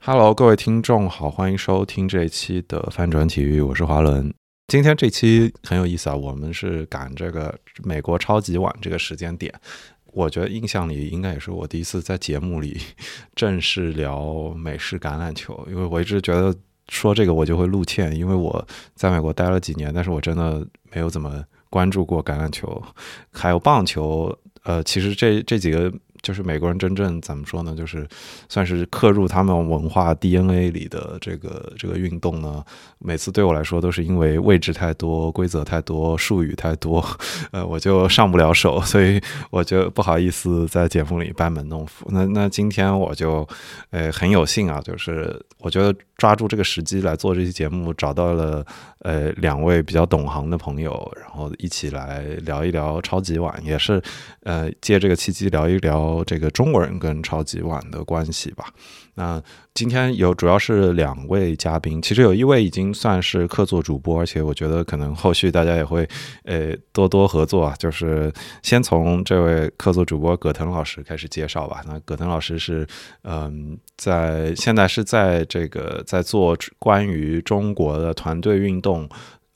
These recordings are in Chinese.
Hello，各位听众好，欢迎收听这一期的翻转体育，我是华伦。今天这期很有意思啊，我们是赶这个美国超级碗这个时间点，我觉得印象里应该也是我第一次在节目里正式聊美式橄榄球，因为我一直觉得说这个我就会露怯，因为我在美国待了几年，但是我真的没有怎么关注过橄榄球，还有棒球。呃，其实这这几个。就是美国人真正怎么说呢？就是算是刻入他们文化 DNA 里的这个这个运动呢。每次对我来说都是因为位置太多、规则太多、术语太多，呃，我就上不了手，所以我就不好意思在节目里班门弄斧。那那今天我就呃很有幸啊，就是我觉得抓住这个时机来做这期节目，找到了呃两位比较懂行的朋友，然后一起来聊一聊超级碗，也是呃借这个契机聊一聊。这个中国人跟超级碗的关系吧。那今天有主要是两位嘉宾，其实有一位已经算是客座主播，而且我觉得可能后续大家也会呃多多合作啊。就是先从这位客座主播葛腾老师开始介绍吧。那葛腾老师是嗯，在现在是在这个在做关于中国的团队运动。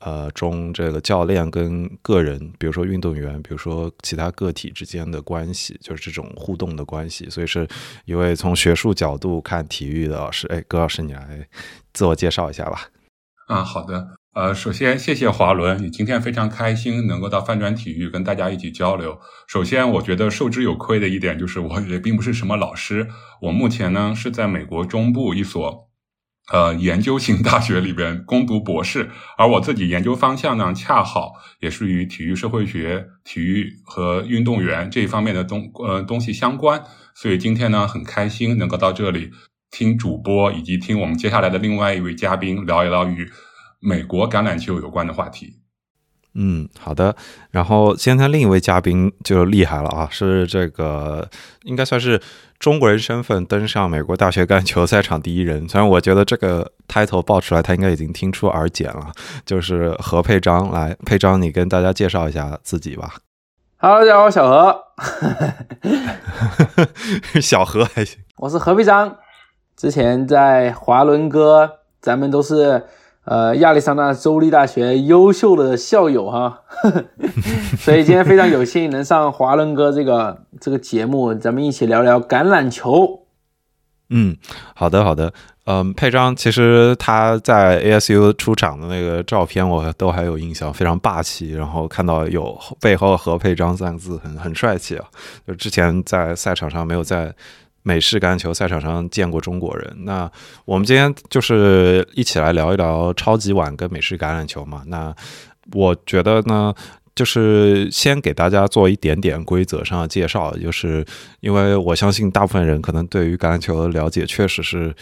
呃，中这个教练跟个人，比如说运动员，比如说其他个体之间的关系，就是这种互动的关系，所以是一位从学术角度看体育的老师。哎，葛老师，你来自我介绍一下吧。啊，好的。呃，首先谢谢华伦，你今天非常开心能够到翻转体育跟大家一起交流。首先，我觉得受之有愧的一点就是，我也并不是什么老师，我目前呢是在美国中部一所。呃，研究型大学里边攻读博士，而我自己研究方向呢，恰好也是与体育社会学、体育和运动员这一方面的东呃东西相关，所以今天呢，很开心能够到这里听主播以及听我们接下来的另外一位嘉宾聊一聊与美国橄榄球有关的话题。嗯，好的。然后今天另一位嘉宾就厉害了啊，是这个应该算是。中国人身份登上美国大学橄榄球赛场第一人，虽然我觉得这个 title 报出来，他应该已经听出耳茧了。就是何佩章，来，佩章，你跟大家介绍一下自己吧。Hello，大家好，小何，小何还行。我是何佩章，之前在华伦哥，咱们都是。呃，亚利桑那州立大学优秀的校友哈，所以今天非常有幸能上华伦哥这个这个节目，咱们一起聊聊橄榄球。嗯，好的好的，嗯，佩章其实他在 ASU 出场的那个照片我都还有印象，非常霸气，然后看到有背后和佩章三个字，很很帅气啊。就之前在赛场上没有在。美式橄榄球赛场上见过中国人，那我们今天就是一起来聊一聊超级碗跟美式橄榄球嘛。那我觉得呢，就是先给大家做一点点规则上的介绍，就是因为我相信大部分人可能对于橄榄球的了解确实是，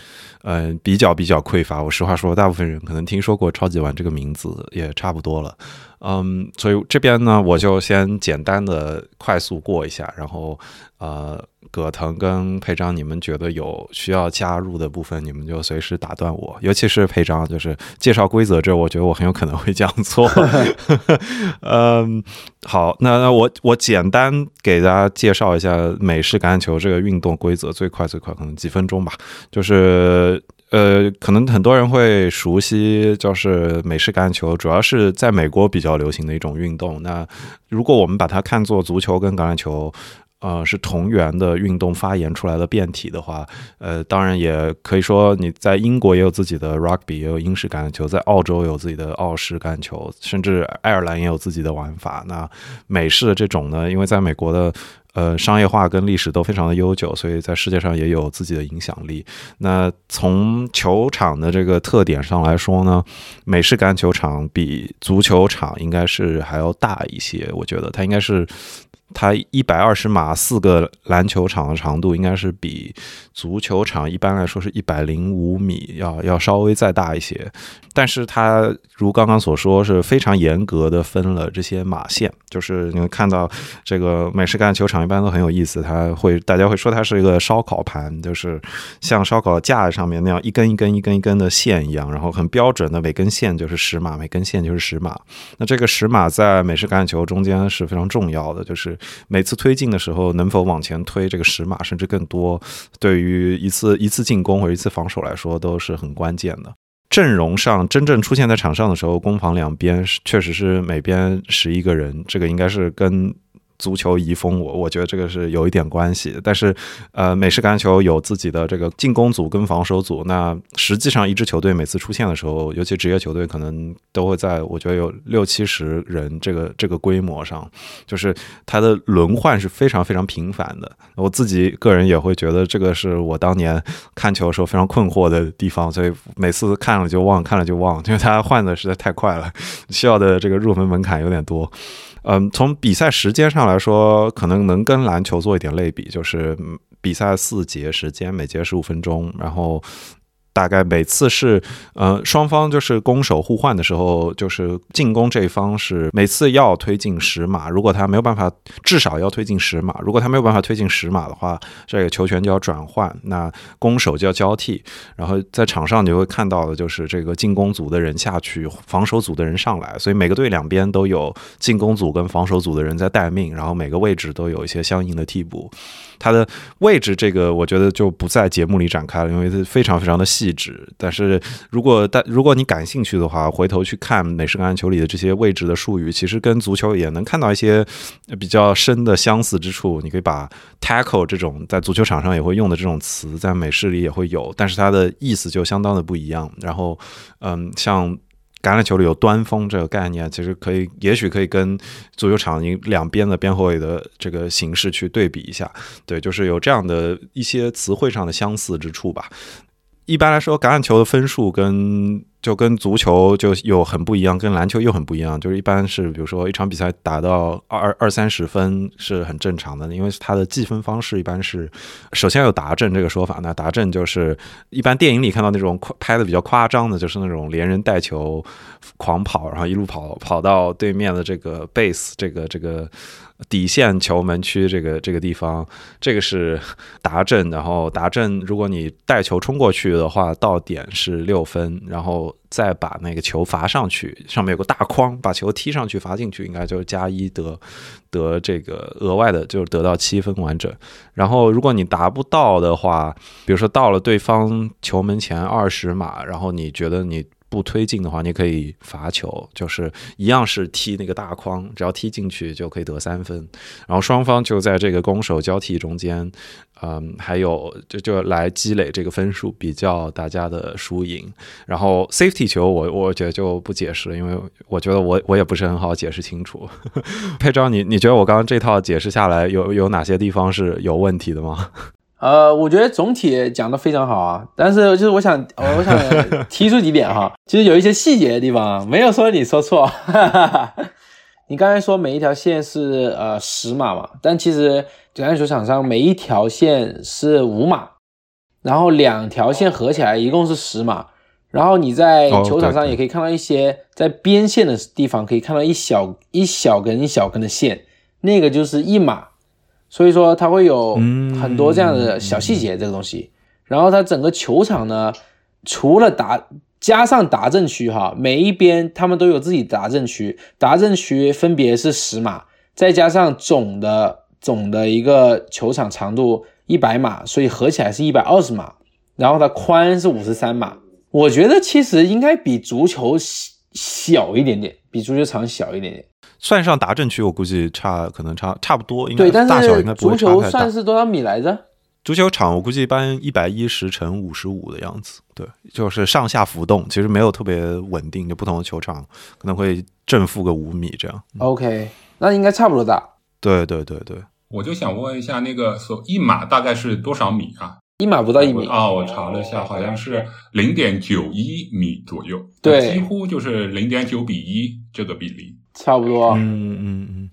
嗯，比较比较匮乏。我实话说，大部分人可能听说过超级碗这个名字也差不多了，嗯，所以这边呢，我就先简单的快速过一下，然后呃。葛腾跟裴章，你们觉得有需要加入的部分，你们就随时打断我。尤其是裴章，就是介绍规则这，我觉得我很有可能会讲错。嗯，好，那那我我简单给大家介绍一下美式橄榄球这个运动规则，最快最快可能几分钟吧。就是呃，可能很多人会熟悉，就是美式橄榄球主要是在美国比较流行的一种运动。那如果我们把它看作足球跟橄榄球。呃，是同源的运动发言出来的变体的话，呃，当然也可以说你在英国也有自己的 rugby，也有英式橄榄球，在澳洲有自己的澳式橄榄球，甚至爱尔兰也有自己的玩法。那美式的这种呢，因为在美国的呃商业化跟历史都非常的悠久，所以在世界上也有自己的影响力。那从球场的这个特点上来说呢，美式橄榄球场比足球场应该是还要大一些，我觉得它应该是。它一百二十码四个篮球场的长度，应该是比足球场一般来说是一百零五米要要稍微再大一些。但是它如刚刚所说，是非常严格的分了这些码线。就是你会看到这个美式橄榄球场一般都很有意思，它会大家会说它是一个烧烤盘，就是像烧烤架上面那样一根一根一根一根的线一样，然后很标准的每根线就是十码，每根线就是十码。那这个十码在美式橄榄球中间是非常重要的，就是。每次推进的时候能否往前推这个十码甚至更多，对于一次一次进攻或者一次防守来说都是很关键的。阵容上真正出现在场上的时候，攻防两边确实是每边十一个人，这个应该是跟。足球遗风，我我觉得这个是有一点关系，但是，呃，美式橄榄球有自己的这个进攻组跟防守组。那实际上，一支球队每次出现的时候，尤其职业球队，可能都会在我觉得有六七十人这个这个规模上，就是它的轮换是非常非常频繁的。我自己个人也会觉得，这个是我当年看球的时候非常困惑的地方，所以每次看了就忘，看了就忘，因为它换的实在太快了，需要的这个入门门槛有点多。嗯，从比赛时间上来说，可能能跟篮球做一点类比，就是比赛四节时间，每节十五分钟，然后。大概每次是，呃，双方就是攻守互换的时候，就是进攻这一方是每次要推进十码，如果他没有办法，至少要推进十码。如果他没有办法推进十码的话，这个球权就要转换，那攻守就要交替。然后在场上你会看到的就是这个进攻组的人下去，防守组的人上来，所以每个队两边都有进攻组跟防守组的人在待命，然后每个位置都有一些相应的替补。它的位置，这个我觉得就不在节目里展开了，因为它非常非常的细致。但是如果但如果你感兴趣的话，回头去看美式橄榄球里的这些位置的术语，其实跟足球也能看到一些比较深的相似之处。你可以把 tackle 这种在足球场上也会用的这种词，在美式里也会有，但是它的意思就相当的不一样。然后，嗯，像。橄榄球里有端锋这个概念，其实可以，也许可以跟足球场两边的边后卫的这个形式去对比一下。对，就是有这样的一些词汇上的相似之处吧。一般来说，橄榄球的分数跟就跟足球就有很不一样，跟篮球又很不一样。就是一般是，比如说一场比赛打到二二二三十分是很正常的，因为它的计分方式一般是首先有达阵这个说法。那达阵就是一般电影里看到那种拍的比较夸张的，就是那种连人带球狂跑，然后一路跑跑到对面的这个 base 这个这个。底线球门区这个这个地方，这个是达阵，然后达阵，如果你带球冲过去的话，到点是六分，然后再把那个球罚上去，上面有个大框，把球踢上去罚进去，应该就是加一得得这个额外的，就是得到七分完整。然后如果你达不到的话，比如说到了对方球门前二十码，然后你觉得你。不推进的话，你可以罚球，就是一样是踢那个大框，只要踢进去就可以得三分。然后双方就在这个攻守交替中间，嗯，还有就就来积累这个分数，比较大家的输赢。然后 safety 球，我我觉得就不解释，因为我觉得我我也不是很好解释清楚。佩章，你你觉得我刚刚这套解释下来，有有哪些地方是有问题的吗？呃，我觉得总体讲的非常好啊，但是就是我想，我想提出几点哈，其实有一些细节的地方没有说你说错。你刚才说每一条线是呃十码嘛，但其实橄榄球场上每一条线是五码，然后两条线合起来一共是十码，然后你在球场上也可以看到一些在边线的地方可以看到一小一小根一小根的线，那个就是一码。所以说它会有很多这样的小细节，这个东西。然后它整个球场呢，除了达加上达阵区哈，每一边他们都有自己达阵区，达阵区分别是十码，再加上总的总的一个球场长度一百码，所以合起来是一百二十码。然后它宽是五十三码，我觉得其实应该比足球小一点点，比足球场小一点点。算上达阵区，我估计差可能差差不多，应该大小应该不会差太大。足球算是多少米来着？足球场我估计一般一百一十乘五十五的样子，对，就是上下浮动，其实没有特别稳定，就不同的球场可能会正负个五米这样。OK，那应该差不多大。对对对对，我就想问一下，那个所一码大概是多少米啊？一码不到一米啊，我查了一下，好像是零点九一米左右，对，几乎就是零点九比一这个比例。差不多，嗯嗯嗯，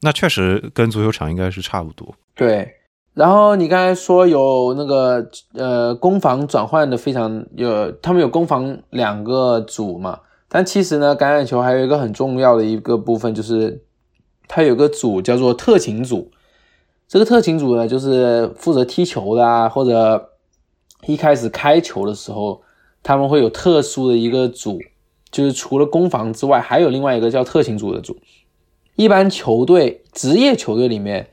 那确实跟足球场应该是差不多。对，然后你刚才说有那个呃攻防转换的非常有，他们有攻防两个组嘛，但其实呢，橄榄球还有一个很重要的一个部分，就是它有个组叫做特勤组。这个特勤组呢，就是负责踢球的啊，或者一开始开球的时候，他们会有特殊的一个组。就是除了攻防之外，还有另外一个叫特勤组的组。一般球队职业球队里面，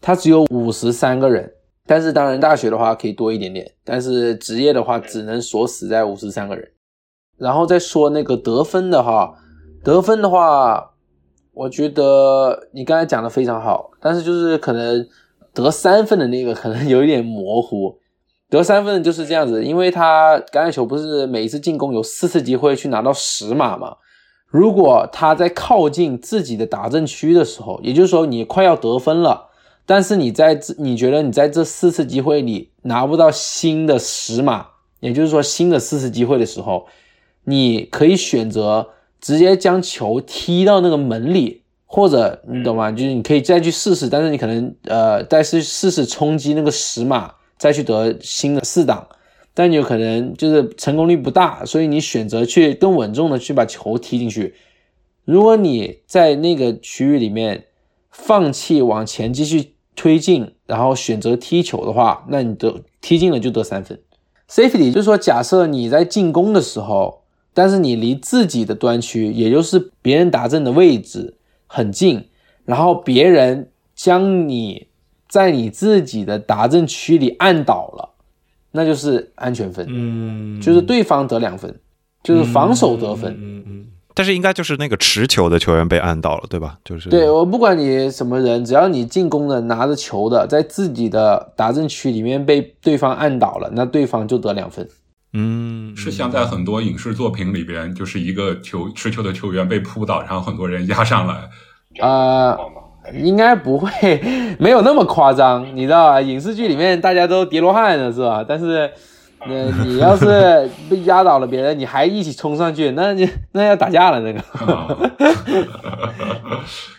他只有五十三个人，但是当然大学的话可以多一点点，但是职业的话只能锁死在五十三个人。然后再说那个得分的哈，得分的话，我觉得你刚才讲的非常好，但是就是可能得三分的那个可能有一点模糊。得三分就是这样子，因为他橄榄球不是每一次进攻有四次机会去拿到十码嘛？如果他在靠近自己的打阵区的时候，也就是说你快要得分了，但是你在这你觉得你在这四次机会里拿不到新的十码，也就是说新的四次机会的时候。你可以选择直接将球踢到那个门里，或者你懂吗？就是你可以再去试试，但是你可能呃再试试试冲击那个十码，再去得新的四档，但有可能就是成功率不大，所以你选择去更稳重的去把球踢进去。如果你在那个区域里面放弃往前继续推进，然后选择踢球的话，那你得踢进了就得三分。Safety 就是说，假设你在进攻的时候。但是你离自己的端区，也就是别人打阵的位置很近，然后别人将你在你自己的达阵区里按倒了，那就是安全分，嗯，就是对方得两分，就是防守得分，嗯嗯。但是应该就是那个持球的球员被按倒了，对吧？就是对我不管你什么人，只要你进攻的拿着球的，在自己的达阵区里面被对方按倒了，那对方就得两分。嗯，是像在很多影视作品里边，就是一个球持球的球员被扑倒，然后很多人压上来。呃，应该不会，没有那么夸张，你知道吧？影视剧里面大家都叠罗汉的是吧？但是，呃，你要是被压倒了别人，你还一起冲上去，那你那要打架了那个。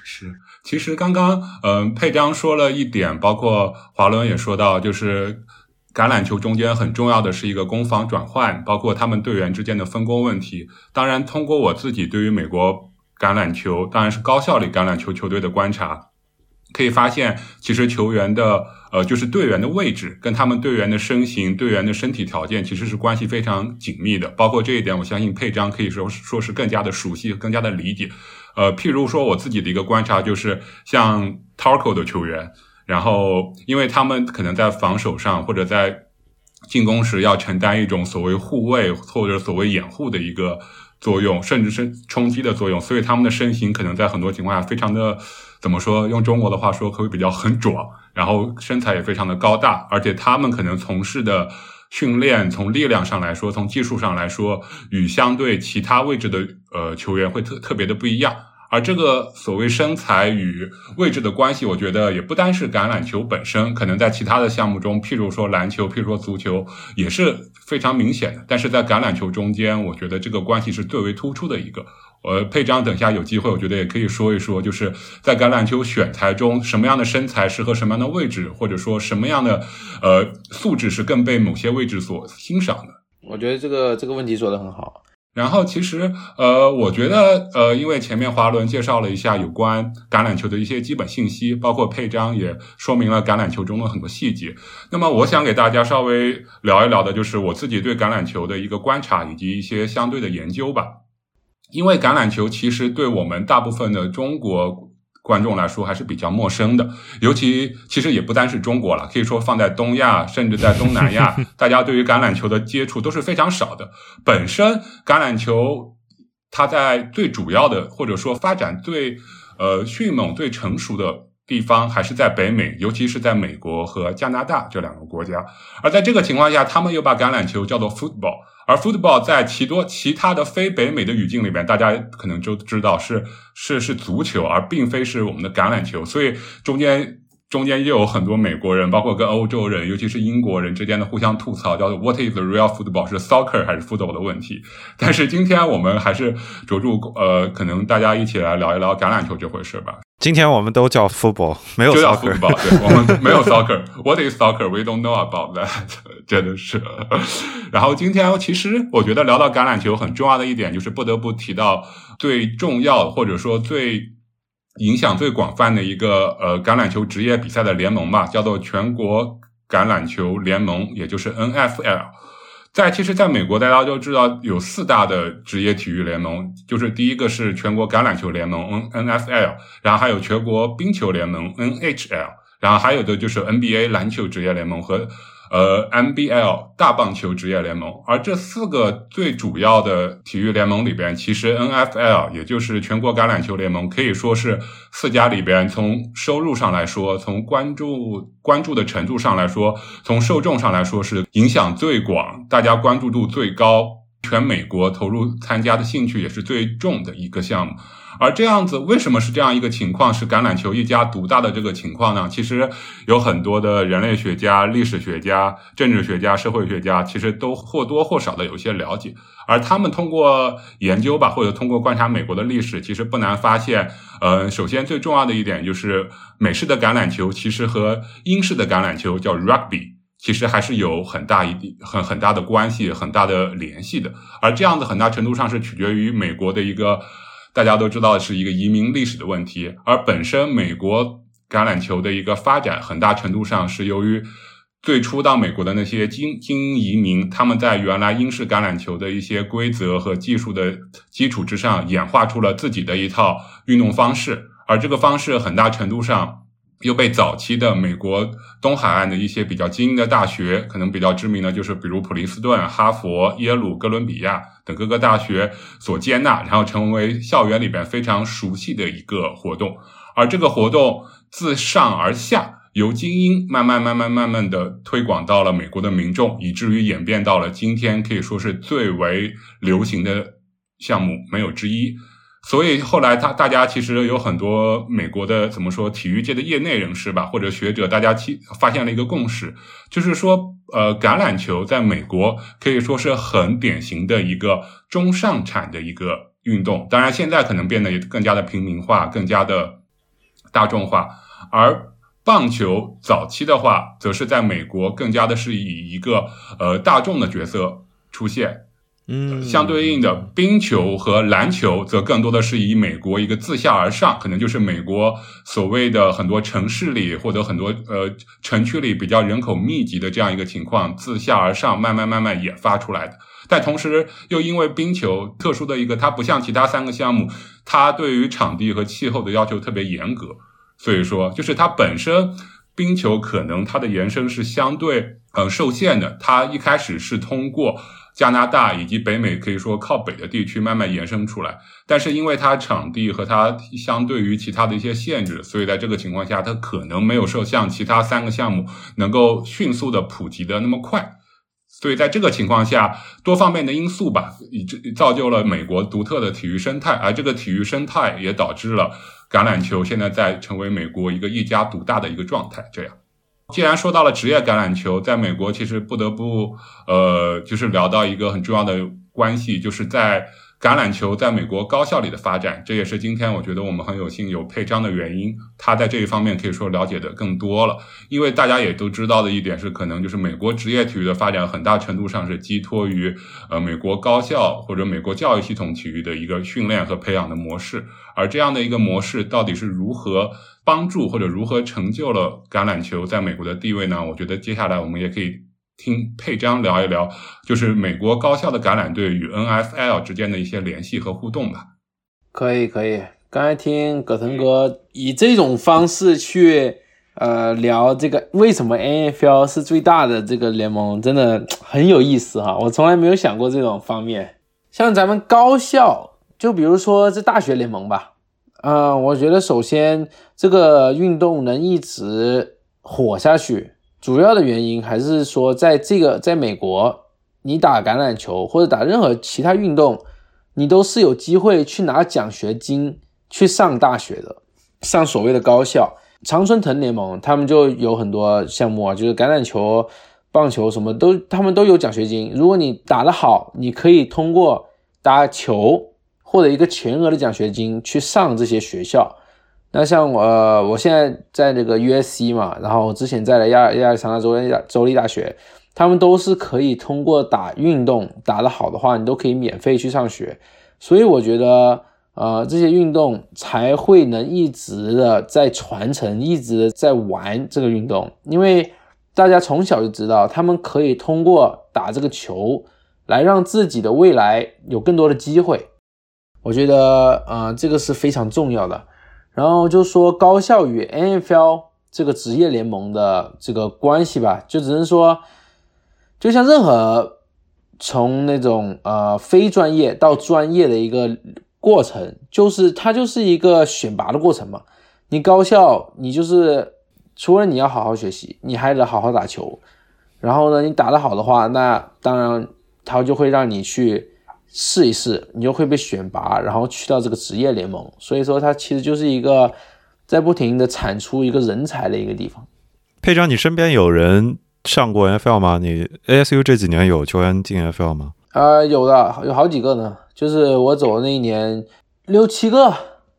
是，其实刚刚嗯，佩章说了一点，包括华伦也说到，就是。橄榄球中间很重要的是一个攻防转换，包括他们队员之间的分工问题。当然，通过我自己对于美国橄榄球，当然是高效率橄榄球球队的观察，可以发现，其实球员的呃，就是队员的位置跟他们队员的身形、队员的身体条件其实是关系非常紧密的。包括这一点，我相信佩章可以说说是更加的熟悉、更加的理解。呃，譬如说我自己的一个观察就是，像 Tarko 的球员。然后，因为他们可能在防守上或者在进攻时要承担一种所谓护卫或者所谓掩护的一个作用，甚至是冲击的作用，所以他们的身形可能在很多情况下非常的怎么说？用中国的话说，可以比较很壮，然后身材也非常的高大，而且他们可能从事的训练，从力量上来说，从技术上来说，与相对其他位置的呃球员会特特别的不一样。而这个所谓身材与位置的关系，我觉得也不单是橄榄球本身，可能在其他的项目中，譬如说篮球，譬如说足球，也是非常明显的。但是在橄榄球中间，我觉得这个关系是最为突出的一个。呃，佩章，等下有机会，我觉得也可以说一说，就是在橄榄球选材中，什么样的身材适合什么样的位置，或者说什么样的呃素质是更被某些位置所欣赏的。我觉得这个这个问题说的很好。然后其实，呃，我觉得，呃，因为前面华伦介绍了一下有关橄榄球的一些基本信息，包括配章也说明了橄榄球中的很多细节。那么，我想给大家稍微聊一聊的，就是我自己对橄榄球的一个观察以及一些相对的研究吧。因为橄榄球其实对我们大部分的中国。观众来说还是比较陌生的，尤其其实也不单是中国了，可以说放在东亚，甚至在东南亚，大家对于橄榄球的接触都是非常少的。本身橄榄球它在最主要的或者说发展最呃迅猛、最成熟的地方还是在北美，尤其是在美国和加拿大这两个国家。而在这个情况下，他们又把橄榄球叫做 football。而 football 在其多其他的非北美的语境里边，大家可能就知道是是是足球，而并非是我们的橄榄球。所以中间中间又有很多美国人，包括跟欧洲人，尤其是英国人之间的互相吐槽，叫做 What is the real football？是 soccer 还是 football 的问题？但是今天我们还是着重呃，可能大家一起来聊一聊橄榄球这回事吧。今天我们都叫 football，没有 soccer，对，我们没有 soccer。What is soccer? We don't know about that。真的是。然后今天其实我觉得聊到橄榄球很重要的一点，就是不得不提到最重要或者说最影响最广泛的一个呃橄榄球职业比赛的联盟吧，叫做全国橄榄球联盟，也就是 NFL。在其实，在美国大家都知道有四大的职业体育联盟，就是第一个是全国橄榄球联盟 N N F L，然后还有全国冰球联盟 N H L，然后还有的就是 N B A 篮球职业联盟和。呃，NBL 大棒球职业联盟，而这四个最主要的体育联盟里边，其实 NFL 也就是全国橄榄球联盟，可以说是四家里边从收入上来说，从关注关注的程度上来说，从受众上来说是影响最广，大家关注度最高，全美国投入参加的兴趣也是最重的一个项目。而这样子，为什么是这样一个情况？是橄榄球一家独大的这个情况呢？其实有很多的人类学家、历史学家、政治学家、社会学家，其实都或多或少的有些了解。而他们通过研究吧，或者通过观察美国的历史，其实不难发现，呃，首先最重要的一点就是，美式的橄榄球其实和英式的橄榄球叫 rugby，其实还是有很大一很很大的关系、很大的联系的。而这样子很大程度上是取决于美国的一个。大家都知道是一个移民历史的问题，而本身美国橄榄球的一个发展，很大程度上是由于最初到美国的那些精精英移民，他们在原来英式橄榄球的一些规则和技术的基础之上，演化出了自己的一套运动方式，而这个方式很大程度上。又被早期的美国东海岸的一些比较精英的大学，可能比较知名的，就是比如普林斯顿、哈佛、耶鲁、哥伦比亚等各个大学所接纳，然后成为校园里边非常熟悉的一个活动。而这个活动自上而下，由精英慢慢、慢慢、慢慢的推广到了美国的民众，以至于演变到了今天可以说是最为流行的项目，没有之一。所以后来，他大家其实有很多美国的怎么说体育界的业内人士吧，或者学者，大家其发现了一个共识，就是说，呃，橄榄球在美国可以说是很典型的一个中上产的一个运动。当然，现在可能变得更加的平民化，更加的大众化。而棒球早期的话，则是在美国更加的是以一个呃大众的角色出现。嗯，相对应的冰球和篮球则更多的是以美国一个自下而上，可能就是美国所谓的很多城市里或者很多呃城区里比较人口密集的这样一个情况，自下而上慢慢慢慢也发出来的。但同时又因为冰球特殊的一个，它不像其他三个项目，它对于场地和气候的要求特别严格，所以说就是它本身冰球可能它的延伸是相对呃受限的，它一开始是通过。加拿大以及北美可以说靠北的地区慢慢延伸出来，但是因为它场地和它相对于其他的一些限制，所以在这个情况下，它可能没有受像其他三个项目能够迅速的普及的那么快。所以在这个情况下，多方面的因素吧，以造就了美国独特的体育生态，而这个体育生态也导致了橄榄球现在在成为美国一个一家独大的一个状态。这样。既然说到了职业橄榄球，在美国其实不得不，呃，就是聊到一个很重要的关系，就是在橄榄球在美国高校里的发展。这也是今天我觉得我们很有幸有佩章的原因。他在这一方面可以说了解的更多了，因为大家也都知道的一点是，可能就是美国职业体育的发展很大程度上是寄托于呃美国高校或者美国教育系统体育的一个训练和培养的模式。而这样的一个模式到底是如何？帮助或者如何成就了橄榄球在美国的地位呢？我觉得接下来我们也可以听佩章聊一聊，就是美国高校的橄榄队与 NFL 之间的一些联系和互动吧。可以，可以。刚才听葛腾哥以这种方式去呃聊这个为什么 NFL 是最大的这个联盟，真的很有意思哈。我从来没有想过这种方面。像咱们高校，就比如说这大学联盟吧。嗯，我觉得首先这个运动能一直火下去，主要的原因还是说，在这个在美国，你打橄榄球或者打任何其他运动，你都是有机会去拿奖学金去上大学的，上所谓的高校。常春藤联盟他们就有很多项目啊，就是橄榄球、棒球什么都，他们都有奖学金。如果你打得好，你可以通过打球。获得一个全额的奖学金去上这些学校，那像我，我现在在那个 USC 嘛，然后之前在了亚亚利桑那州立州立大学，他们都是可以通过打运动打得好的话，你都可以免费去上学。所以我觉得，呃，这些运动才会能一直的在传承，一直在玩这个运动，因为大家从小就知道，他们可以通过打这个球来让自己的未来有更多的机会。我觉得，呃，这个是非常重要的。然后就说高校与 NFL 这个职业联盟的这个关系吧，就只能说，就像任何从那种呃非专业到专业的一个过程，就是它就是一个选拔的过程嘛。你高校，你就是除了你要好好学习，你还得好好打球。然后呢，你打得好的话，那当然他就会让你去试一试，你就会被选拔，然后去到这个职业联盟。所以说，它其实就是一个在不停的产出一个人才的一个地方。佩章，你身边有人上过 NFL 吗？你 ASU 这几年有球员进 NFL 吗？呃，有的，有好几个呢。就是我走的那一年，六七个。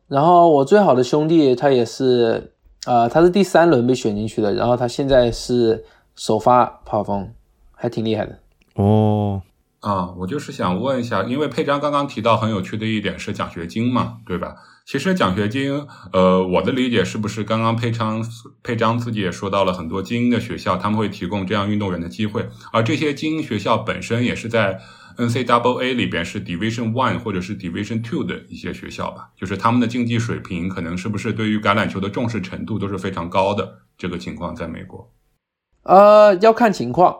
然后我最好的兄弟他也是，呃，他是第三轮被选进去的，然后他现在是首发跑锋，还挺厉害的。哦，啊，我就是想问一下，因为佩章刚刚提到很有趣的一点是奖学金嘛，对吧？其实奖学金，呃，我的理解是不是刚刚佩章佩章自己也说到了很多精英的学校，他们会提供这样运动员的机会，而这些精英学校本身也是在。NCAA 里边是 Division One 或者是 Division Two 的一些学校吧，就是他们的竞技水平可能是不是对于橄榄球的重视程度都是非常高的。这个情况在美国，呃，要看情况。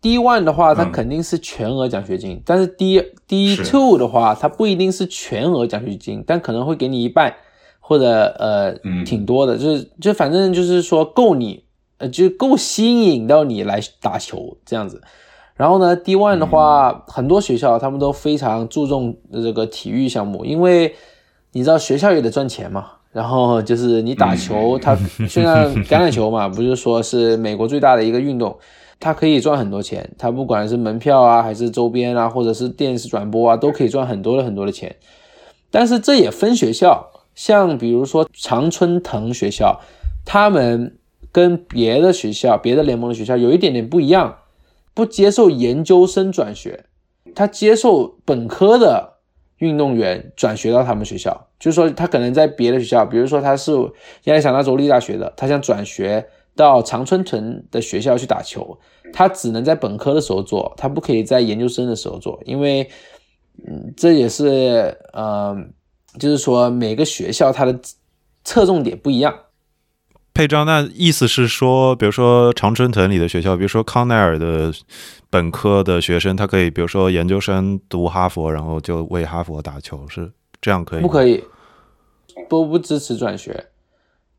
D One 的话，它肯定是全额奖学金，但是 D D Two 的话，它不一定是全额奖学金，但可能会给你一半或者呃挺多的，就是就反正就是说够你呃就够吸引到你来打球这样子。然后呢，D one 的话，很多学校他们都非常注重这个体育项目，因为你知道学校也得赚钱嘛。然后就是你打球，它虽然橄榄球嘛，不是说是美国最大的一个运动，它可以赚很多钱。它不管是门票啊，还是周边啊，或者是电视转播啊，都可以赚很多的很多的钱。但是这也分学校，像比如说常春藤学校，他们跟别的学校、别的联盟的学校有一点点不一样。不接受研究生转学，他接受本科的运动员转学到他们学校。就是说，他可能在别的学校，比如说他是亚利桑那州立大学的，他想转学到常春藤的学校去打球，他只能在本科的时候做，他不可以在研究生的时候做，因为，嗯，这也是，呃，就是说每个学校它的侧重点不一样。佩章，那意思是说，比如说常春藤里的学校，比如说康奈尔的本科的学生，他可以，比如说研究生读哈佛，然后就为哈佛打球，是这样可以？不可以，不不支持转学。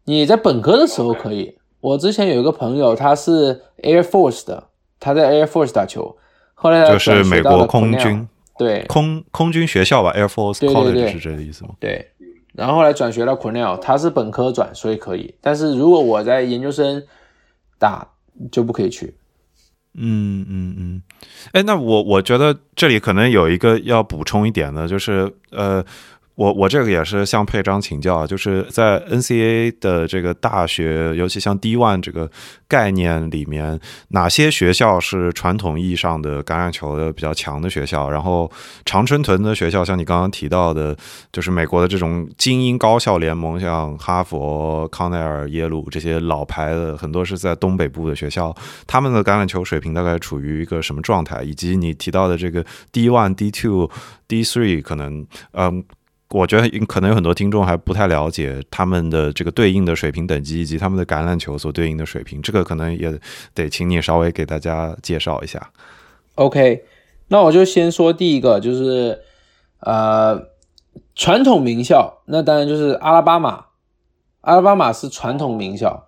你在本科的时候可以。我之前有一个朋友，他是 Air Force 的，他在 Air Force 打球，后来就是美国空军，对，空空军学校吧，Air Force College 是这个意思吗？对。然后后来转学到 Cornell，他是本科转，所以可以。但是如果我在研究生打，就不可以去。嗯嗯嗯。哎，那我我觉得这里可能有一个要补充一点的，就是呃。我我这个也是向佩章请教，就是在 NCAA 的这个大学，尤其像 D One 这个概念里面，哪些学校是传统意义上的橄榄球的比较强的学校？然后常春藤的学校，像你刚刚提到的，就是美国的这种精英高校联盟，像哈佛、康奈尔、耶鲁这些老牌的，很多是在东北部的学校，他们的橄榄球水平大概处于一个什么状态？以及你提到的这个 D One、D Two、D Three，可能嗯。我觉得可能有很多听众还不太了解他们的这个对应的水平等级，以及他们的橄榄球所对应的水平。这个可能也得请你稍微给大家介绍一下。OK，那我就先说第一个，就是呃，传统名校，那当然就是阿拉巴马。阿拉巴马是传统名校，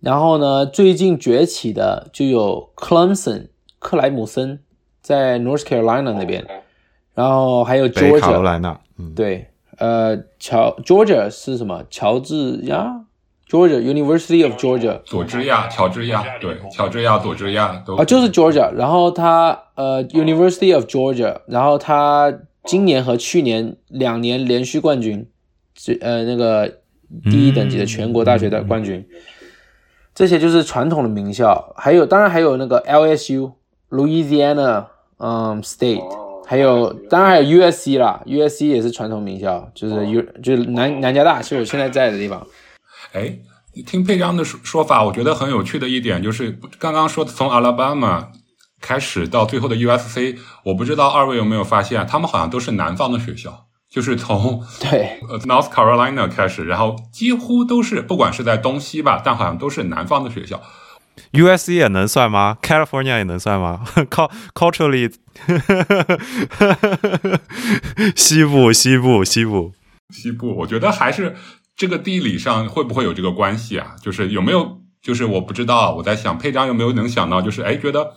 然后呢，最近崛起的就有 Clemson 克莱姆森在 North Carolina 那边，然后还有 Georgia 卡罗来纳，嗯，对。呃，乔 Georgia 是什么？乔治亚，Georgia University of Georgia，佐治亚，乔治亚，对，乔治亚，佐治亚都啊，就是 Georgia。然后他呃，University of Georgia，然后他今年和去年两年连续冠军，这呃那个第一等级的全国大学的冠军。这些就是传统的名校，还有当然还有那个 LSU，Louisiana 嗯 State。还有，当然还有 USC 啦，USC 也是传统名校，就是 U 就是南南加大，是我现在在的地方。哎，听佩章的说说法，我觉得很有趣的一点就是刚刚说的从阿拉巴马开始到最后的 USC，我不知道二位有没有发现，他们好像都是南方的学校，就是从对呃 North Carolina 开始，然后几乎都是不管是在东西吧，但好像都是南方的学校。USC 也能算吗？California 也能算吗？Cul culturally，西部西部西部，西部，我觉得还是这个地理上会不会有这个关系啊？就是有没有？就是我不知道，我在想佩章有没有能想到，就是哎，觉得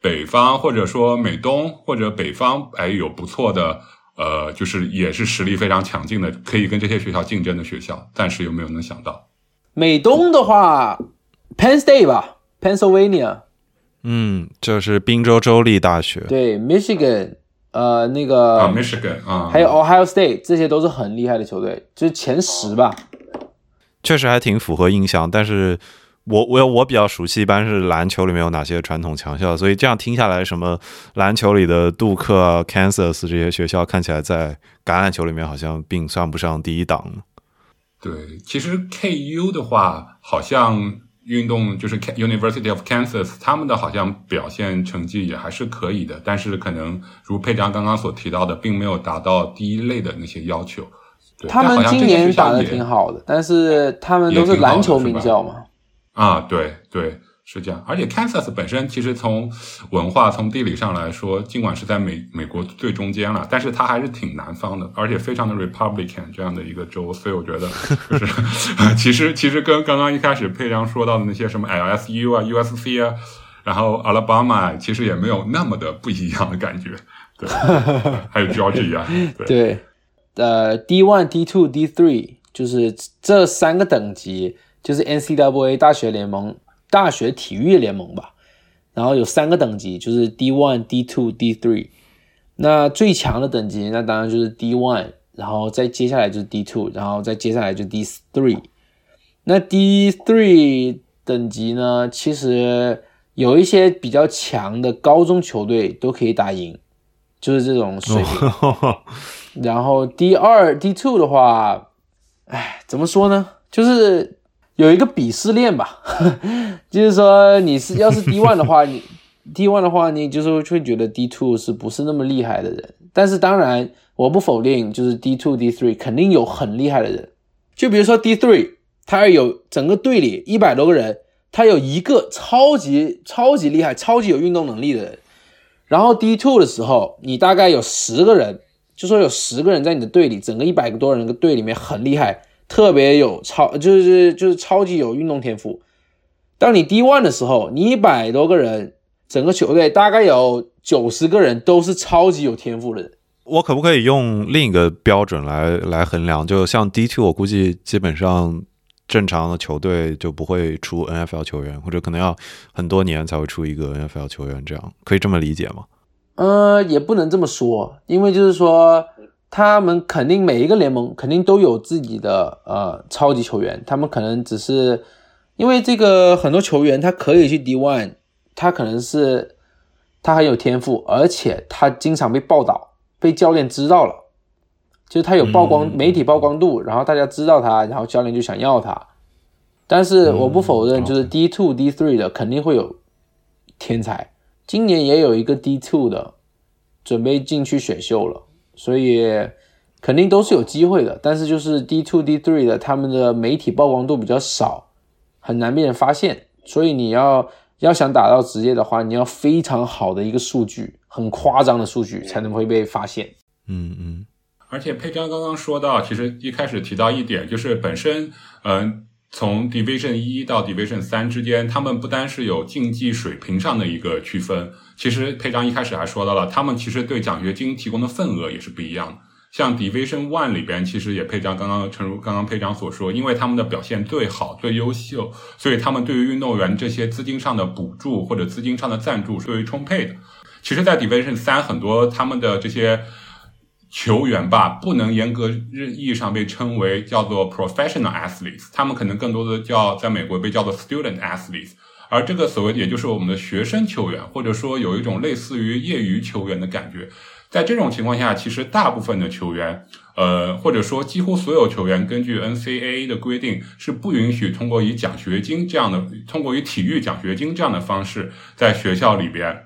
北方或者说美东或者北方，哎，有不错的，呃，就是也是实力非常强劲的，可以跟这些学校竞争的学校，暂时有没有能想到？美东的话，Penn State 吧，Pennsylvania，嗯，就是宾州州立大学。对，Michigan，呃，那个啊，Michigan 啊，还有 Ohio State，这些都是很厉害的球队，就是前十吧。确实还挺符合印象，但是我我我比较熟悉，一般是篮球里面有哪些传统强校，所以这样听下来，什么篮球里的杜克、Kansas 这些学校，看起来在橄榄球里面好像并算不上第一档。对，其实 KU 的话，好像运动就是 University of Kansas，他们的好像表现成绩也还是可以的，但是可能如佩章刚刚所提到的，并没有达到第一类的那些要求。对他们今年打的挺好好的，但是他们都是篮球名校嘛。啊，对对，是这样。而且 Kansas 本身其实从文化、从地理上来说，尽管是在美美国最中间了，但是它还是挺南方的，而且非常的 Republican 这样的一个州，所以我觉得就是 其实其实跟刚刚一开始佩良说到的那些什么 LSU 啊、USC 啊，然后 Alabama 其实也没有那么的不一样的感觉。对，还有 Georgia，对。对呃，D one、D two、D three，就是这三个等级，就是 NCAA 大学联盟、大学体育联盟吧。然后有三个等级，就是 D one、D two、D three。那最强的等级，那当然就是 D one，然后再接下来就是 D two，然后再接下来就 D three。那 D three 等级呢，其实有一些比较强的高中球队都可以打赢，就是这种水平。然后 D 二、D two 的话，哎，怎么说呢？就是有一个鄙视链吧，就是说你是要是 D one 的话，你 D one 的话，你就是会觉得 D two 是不是那么厉害的人？但是当然，我不否定，就是 D two、D three 肯定有很厉害的人。就比如说 D three，他有整个队里一百多个人，他有一个超级超级厉害、超级有运动能力的人。然后 D two 的时候，你大概有十个人。就说有十个人在你的队里，整个一百个多人的队里面很厉害，特别有超，就是就是超级有运动天赋。当你 D one 的时候，你一百多个人，整个球队大概有九十个人都是超级有天赋的人。我可不可以用另一个标准来来衡量？就像 D two，我估计基本上正常的球队就不会出 NFL 球员，或者可能要很多年才会出一个 NFL 球员，这样可以这么理解吗？呃，也不能这么说，因为就是说，他们肯定每一个联盟肯定都有自己的呃超级球员，他们可能只是因为这个很多球员他可以去 D one，他可能是他很有天赋，而且他经常被报道，被教练知道了，就是他有曝光、嗯媒体曝光度，然后大家知道他，然后教练就想要他。但是我不否认，嗯就是 D two、D three 的肯定会有天才。今年也有一个 D two 的准备进去选秀了，所以肯定都是有机会的。但是就是 D two、D three 的，他们的媒体曝光度比较少，很难被人发现。所以你要要想打到职业的话，你要非常好的一个数据，很夸张的数据才能会被发现。嗯嗯，而且佩章刚刚说到，其实一开始提到一点，就是本身，嗯、从 Division 一到 Division 三之间，他们不单是有竞技水平上的一个区分，其实佩章一开始还说到了，他们其实对奖学金提供的份额也是不一样的。像 Division One 里边，其实也佩章刚刚诚如刚刚佩章所说，因为他们的表现最好、最优秀，所以他们对于运动员这些资金上的补助或者资金上的赞助是最为充沛的。其实，在 Division 三很多他们的这些球员吧，不能严格意义上被称为叫做 professional athletes，他们可能更多的叫在美国被叫做 student athletes，而这个所谓也就是我们的学生球员，或者说有一种类似于业余球员的感觉。在这种情况下，其实大部分的球员，呃，或者说几乎所有球员，根据 NCAA 的规定，是不允许通过以奖学金这样的，通过以体育奖学金这样的方式，在学校里边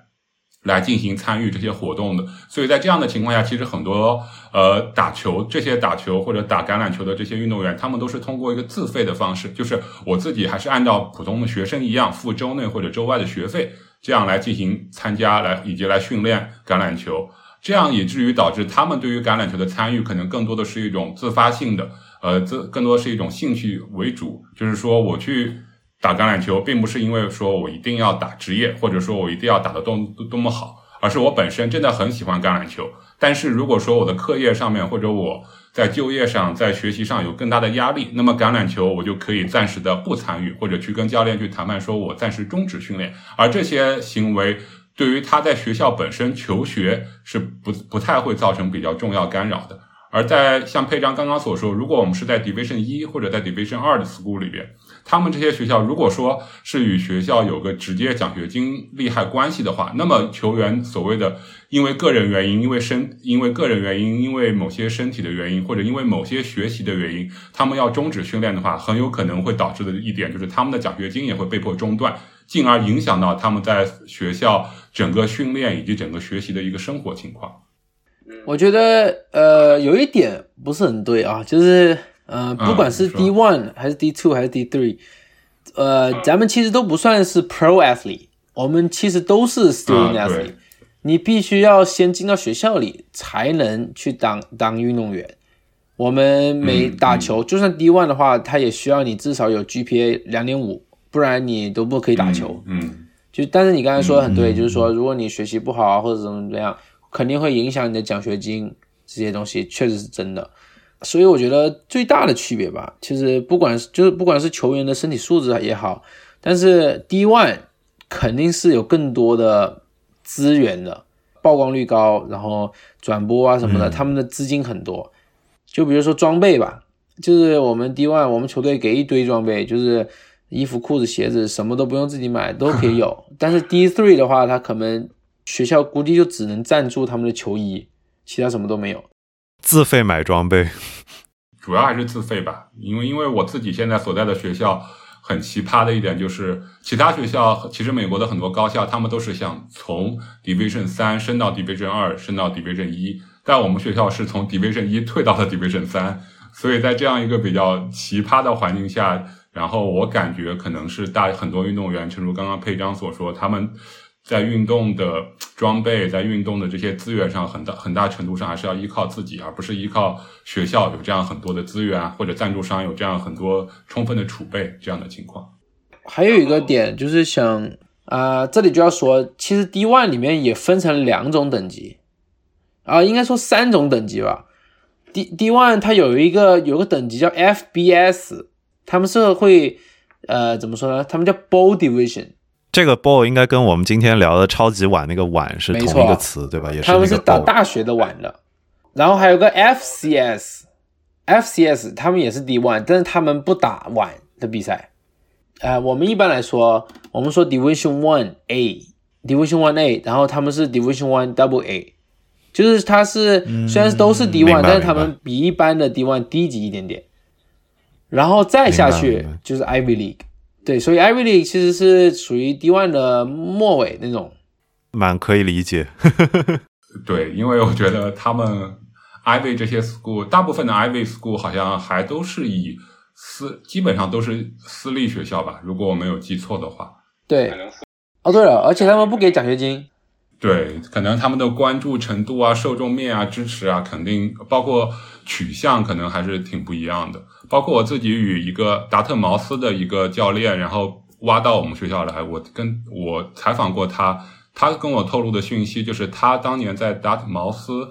来进行参与这些活动的。所以在这样的情况下，其实很多呃打球这些打球或者打橄榄球的这些运动员，他们都是通过一个自费的方式，就是我自己还是按照普通的学生一样付周内或者周外的学费，这样来进行参加来以及来训练橄榄球。这样以至于导致他们对于橄榄球的参与可能更多的是一种自发性的，呃，自更多是一种兴趣为主。就是说，我去打橄榄球，并不是因为说我一定要打职业，或者说我一定要打得多多么好，而是我本身真的很喜欢橄榄球。但是如果说我的课业上面或者我在就业上、在学习上有更大的压力，那么橄榄球我就可以暂时的不参与，或者去跟教练去谈判，说我暂时终止训练。而这些行为。对于他在学校本身求学是不不太会造成比较重要干扰的，而在像佩章刚刚所说，如果我们是在 Division 一或者在 Division 二的 school 里边，他们这些学校如果说是与学校有个直接奖学金利害关系的话，那么球员所谓的因为个人原因、因为身、因为个人原因、因为某些身体的原因或者因为某些学习的原因，他们要终止训练的话，很有可能会导致的一点就是他们的奖学金也会被迫中断。进而影响到他们在学校整个训练以及整个学习的一个生活情况。我觉得呃有一点不是很对啊，就是呃不管是 D one 还是 D two 还是 D three，呃咱们其实都不算是 Pro athlete，我们其实都是 Student athlete。你必须要先进到学校里才能去当当运动员。我们每打球，就算 D one 的话，他也需要你至少有 GPA 两点五。不然你都不可以打球，嗯，就但是你刚才说的很对，就是说如果你学习不好啊或者怎么怎么样，肯定会影响你的奖学金这些东西，确实是真的。所以我觉得最大的区别吧，其实不管是就是不管是球员的身体素质也好，但是 D one 肯定是有更多的资源的，曝光率高，然后转播啊什么的，他们的资金很多。就比如说装备吧，就是我们 D one 我们球队给一堆装备，就是。衣服、裤子、鞋子什么都不用自己买，都可以有。但是 D three 的话，他可能学校估计就只能赞助他们的球衣，其他什么都没有。自费买装备，主要还是自费吧。因为因为我自己现在所在的学校很奇葩的一点就是，其他学校其实美国的很多高校，他们都是想从 Division 三升到 Division 二，升到 Division 一，但我们学校是从 Division 一退到了 Division 三，所以在这样一个比较奇葩的环境下。然后我感觉可能是大很多运动员，正如刚刚佩章所说，他们在运动的装备、在运动的这些资源上，很大很大程度上还是要依靠自己，而不是依靠学校有这样很多的资源或者赞助商有这样很多充分的储备这样的情况。还有一个点就是想啊，这里就要说，其实 D One 里面也分成两种等级啊，应该说三种等级吧。D D One 它有一个有个等级叫 FBS。他们是会，呃，怎么说呢？他们叫 Bowl Division。这个 Bowl 应该跟我们今天聊的超级碗那个碗是同一个词，对吧？也是他们是打大学的碗的。然后还有个 FCS，FCS 他们也是 D One，但是他们不打碗的比赛。呃，我们一般来说，我们说 Division One A，Division One A，然后他们是 Division One Double A，就是它是虽然都是 D One，但是他们比一般的 D One 低级一点点。然后再下去就是 Ivy League，对，所以 Ivy League 其实是属于 D one 的末尾那种，蛮可以理解。对，因为我觉得他们 Ivy 这些 school，大部分的 Ivy school 好像还都是以私，基本上都是私立学校吧，如果我没有记错的话。对，哦对了，而且他们不给奖学金。对，可能他们的关注程度啊、受众面啊、支持啊，肯定包括取向，可能还是挺不一样的。包括我自己与一个达特茅斯的一个教练，然后挖到我们学校来，我跟我采访过他，他跟我透露的讯息就是，他当年在达特茅斯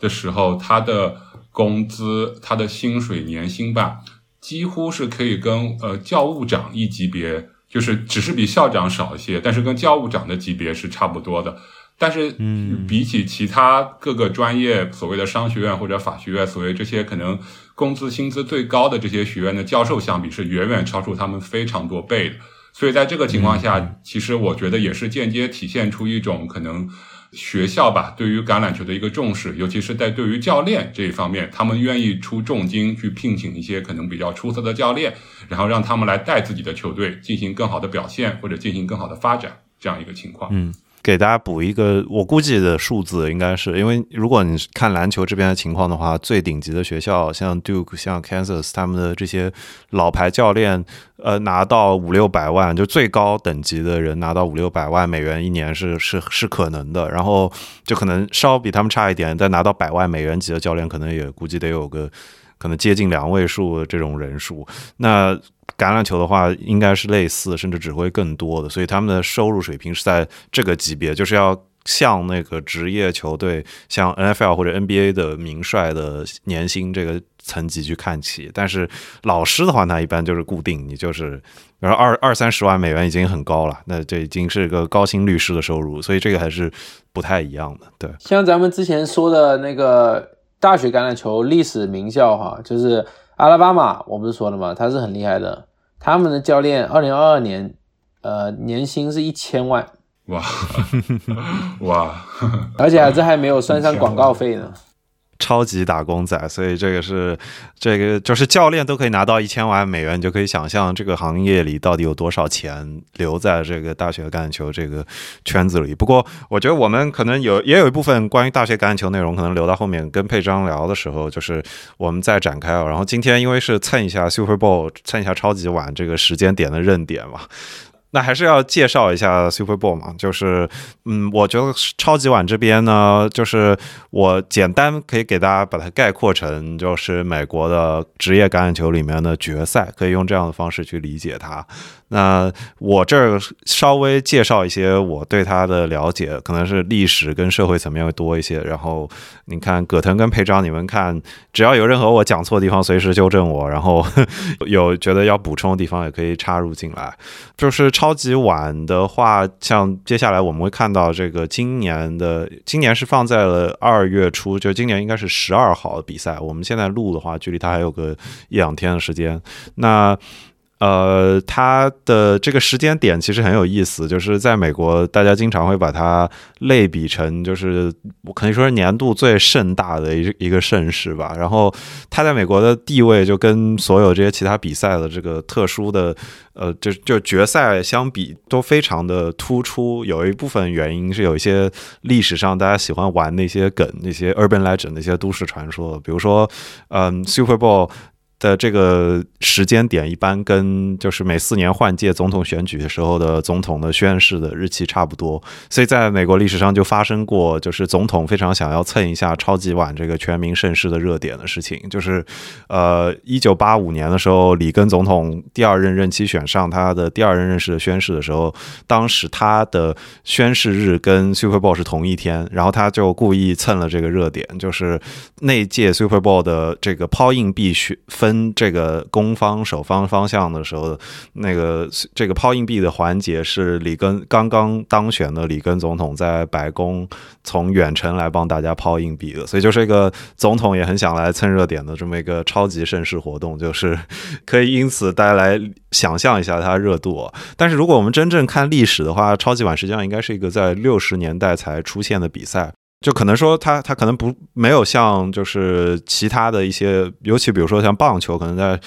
的时候，他的工资、他的薪水年薪吧，几乎是可以跟呃教务长一级别，就是只是比校长少一些，但是跟教务长的级别是差不多的。但是，嗯，比起其他各个专业，所谓的商学院或者法学院，所谓这些可能工资薪资最高的这些学院的教授相比，是远远超出他们非常多倍的。所以在这个情况下，其实我觉得也是间接体现出一种可能。学校吧，对于橄榄球的一个重视，尤其是在对于教练这一方面，他们愿意出重金去聘请一些可能比较出色的教练，然后让他们来带自己的球队进行更好的表现或者进行更好的发展，这样一个情况。嗯。给大家补一个，我估计的数字应该是因为，如果你看篮球这边的情况的话，最顶级的学校像 Duke、像 Kansas，他们的这些老牌教练，呃，拿到五六百万，就最高等级的人拿到五六百万美元一年是是是可能的。然后就可能稍比他们差一点，再拿到百万美元级的教练，可能也估计得有个可能接近两位数这种人数。那橄榄球的话，应该是类似，甚至只会更多的，所以他们的收入水平是在这个级别，就是要像那个职业球队，像 NFL 或者 NBA 的名帅的年薪这个层级去看齐。但是老师的话，那一般就是固定，你就是比如二二三十万美元已经很高了，那这已经是个高薪律师的收入，所以这个还是不太一样的。对，像咱们之前说的那个大学橄榄球历史名校哈，就是阿拉巴马，我不是说了吗？他是很厉害的。他们的教练二零二二年，呃，年薪是一千万，哇哇，而且这还没有算上广告费呢。超级打工仔，所以这个是这个就是教练都可以拿到一千万美元，你就可以想象这个行业里到底有多少钱留在这个大学橄榄球这个圈子里。不过，我觉得我们可能有也有一部分关于大学橄榄球内容，可能留到后面跟佩章聊的时候，就是我们再展开啊。然后今天因为是蹭一下 Super Bowl，蹭一下超级碗这个时间点的认点嘛。那还是要介绍一下 Super Bowl 嘛，就是，嗯，我觉得超级碗这边呢，就是我简单可以给大家把它概括成，就是美国的职业橄榄球里面的决赛，可以用这样的方式去理解它。那我这儿稍微介绍一些我对它的了解，可能是历史跟社会层面会多一些。然后你看葛腾跟裴章，你们看，只要有任何我讲错的地方，随时纠正我。然后 有觉得要补充的地方，也可以插入进来。就是超级晚的话，像接下来我们会看到这个今年的，今年是放在了二月初，就今年应该是十二号的比赛。我们现在录的话，距离它还有个一两天的时间。那呃，它的这个时间点其实很有意思，就是在美国，大家经常会把它类比成，就是我可以说是年度最盛大的一一个盛事吧。然后它在美国的地位就跟所有这些其他比赛的这个特殊的，呃，就就决赛相比都非常的突出。有一部分原因是有一些历史上大家喜欢玩那些梗，那些 urban legend 那些都市传说，比如说，嗯，Super Bowl。的这个时间点一般跟就是每四年换届总统选举的时候的总统的宣誓的日期差不多，所以在美国历史上就发生过，就是总统非常想要蹭一下超级碗这个全民盛世的热点的事情，就是呃，一九八五年的时候，里根总统第二任任期选上他的第二任任事的宣誓的时候，当时他的宣誓日跟 Super Bowl 是同一天，然后他就故意蹭了这个热点，就是那届 Super Bowl 的这个抛硬币分。跟这个攻方守方方向的时候，那个这个抛硬币的环节是里根刚刚当选的里根总统在白宫从远程来帮大家抛硬币的，所以就是一个总统也很想来蹭热点的这么一个超级盛世活动，就是可以因此带来想象一下它热度。但是如果我们真正看历史的话，超级碗实际上应该是一个在六十年代才出现的比赛。就可能说他他可能不没有像就是其他的一些，尤其比如说像棒球，可能在。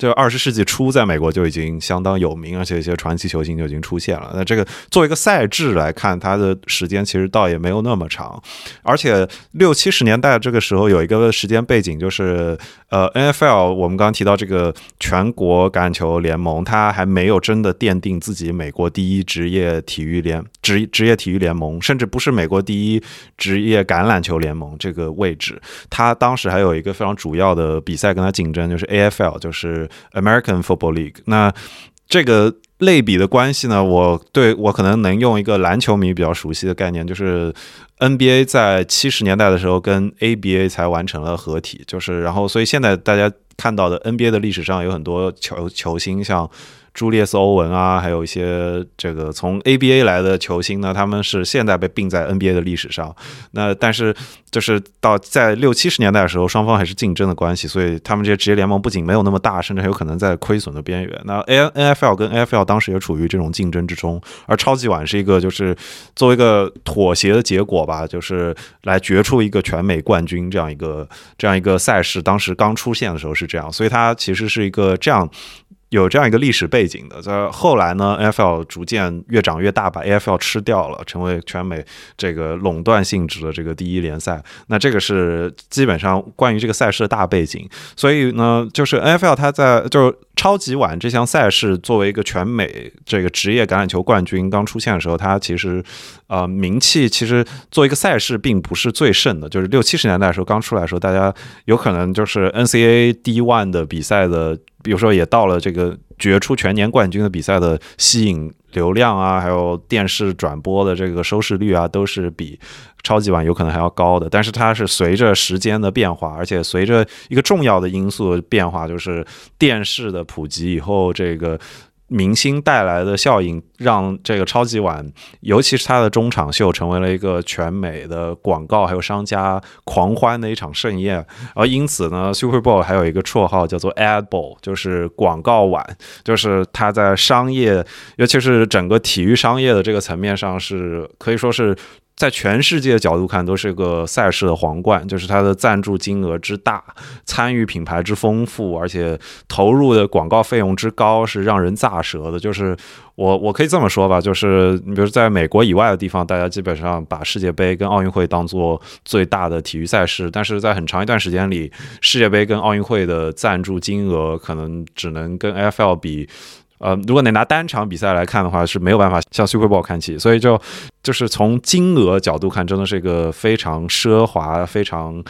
就二十世纪初，在美国就已经相当有名，而且一些传奇球星就已经出现了。那这个作为一个赛制来看，它的时间其实倒也没有那么长。而且六七十年代这个时候有一个时间背景，就是呃，NFL 我们刚刚提到这个全国橄榄球联盟，它还没有真的奠定自己美国第一职业体育联职职业体育联盟，甚至不是美国第一职业橄榄球联盟这个位置。它当时还有一个非常主要的比赛跟它竞争，就是 AFL，就是。American Football League，那这个类比的关系呢？我对我可能能用一个篮球迷比较熟悉的概念，就是 NBA 在七十年代的时候跟 ABA 才完成了合体，就是然后所以现在大家看到的 NBA 的历史上有很多球球星，像朱列斯·欧文啊，还有一些这个从 ABA 来的球星呢，他们是现在被并在 NBA 的历史上。那但是就是到在六七十年代的时候，双方还是竞争的关系，所以他们这些职业联盟不仅没有那么大，甚至还有可能在亏损的边缘。那 A N F L 跟 N F L 当时也处于这种竞争之中，而超级碗是一个就是作为一个妥协的结果吧，就是来决出一个全美冠军这样一个这样一个赛事。当时刚出现的时候是这样，所以它其实是一个这样。有这样一个历史背景的，在后来呢，NFL 逐渐越长越大，把 AFL 吃掉了，成为全美这个垄断性质的这个第一联赛。那这个是基本上关于这个赛事的大背景。所以呢，就是 NFL 它在就是超级碗这项赛事作为一个全美这个职业橄榄球冠军刚出现的时候，它其实呃名气其实做一个赛事并不是最盛的。就是六七十年代的时候刚出来的时候，大家有可能就是 NCAA D One 的比赛的。比如说，也到了这个决出全年冠军的比赛的吸引流量啊，还有电视转播的这个收视率啊，都是比超级碗有可能还要高的。但是它是随着时间的变化，而且随着一个重要的因素变化，就是电视的普及以后，这个。明星带来的效应，让这个超级碗，尤其是它的中场秀，成为了一个全美的广告还有商家狂欢的一场盛宴。而因此呢，Super Bowl 还有一个绰号叫做 Ad Bowl，就是广告碗，就是它在商业，尤其是整个体育商业的这个层面上，是可以说是。在全世界角度看，都是一个赛事的皇冠，就是它的赞助金额之大，参与品牌之丰富，而且投入的广告费用之高，是让人咋舌的。就是我我可以这么说吧，就是你比如在美国以外的地方，大家基本上把世界杯跟奥运会当做最大的体育赛事，但是在很长一段时间里，世界杯跟奥运会的赞助金额可能只能跟 NFL 比。呃，如果你拿单场比赛来看的话，是没有办法向 Super Bowl 看齐，所以就就是从金额角度看，真的是一个非常奢华、非常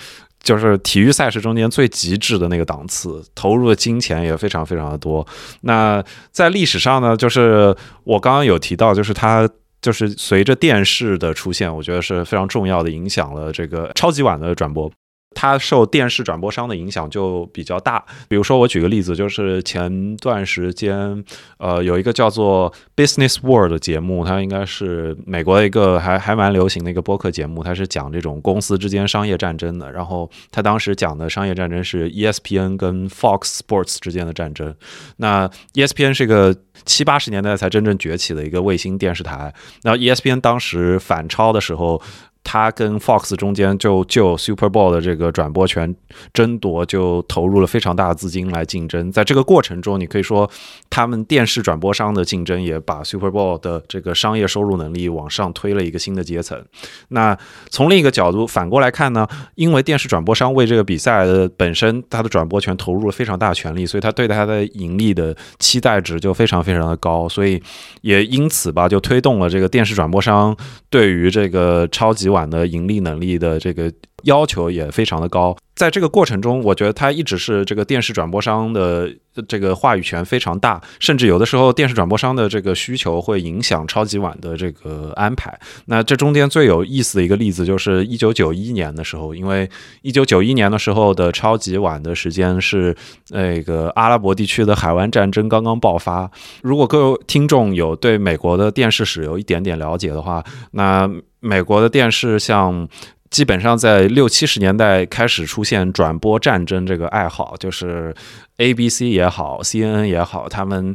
就是体育赛事中间最极致的那个档次，投入的金钱也非常非常的多。那在历史上呢，就是我刚刚有提到，就是它就是随着电视的出现，我觉得是非常重要的，影响了这个超级碗的转播。它受电视转播商的影响就比较大，比如说我举个例子，就是前段时间，呃，有一个叫做 Business World 的节目，它应该是美国的一个还还蛮流行的一个播客节目，它是讲这种公司之间商业战争的。然后它当时讲的商业战争是 ESPN 跟 Fox Sports 之间的战争。那 ESPN 是一个七八十年代才真正崛起的一个卫星电视台，那 ESPN 当时反超的时候。他跟 Fox 中间就就 Super Bowl 的这个转播权争夺，就投入了非常大的资金来竞争。在这个过程中，你可以说他们电视转播商的竞争也把 Super Bowl 的这个商业收入能力往上推了一个新的阶层。那从另一个角度反过来看呢？因为电视转播商为这个比赛的本身它的转播权投入了非常大的权力，所以他对它的盈利的期待值就非常非常的高。所以也因此吧，就推动了这个电视转播商对于这个超级。晚的盈利能力的这个要求也非常的高。在这个过程中，我觉得它一直是这个电视转播商的这个话语权非常大，甚至有的时候电视转播商的这个需求会影响超级碗的这个安排。那这中间最有意思的一个例子就是一九九一年的时候，因为一九九一年的时候的超级碗的时间是那个阿拉伯地区的海湾战争刚刚爆发。如果各位听众有对美国的电视史有一点点了解的话，那美国的电视像。基本上在六七十年代开始出现转播战争这个爱好，就是 A B C 也好，C N N 也好，他们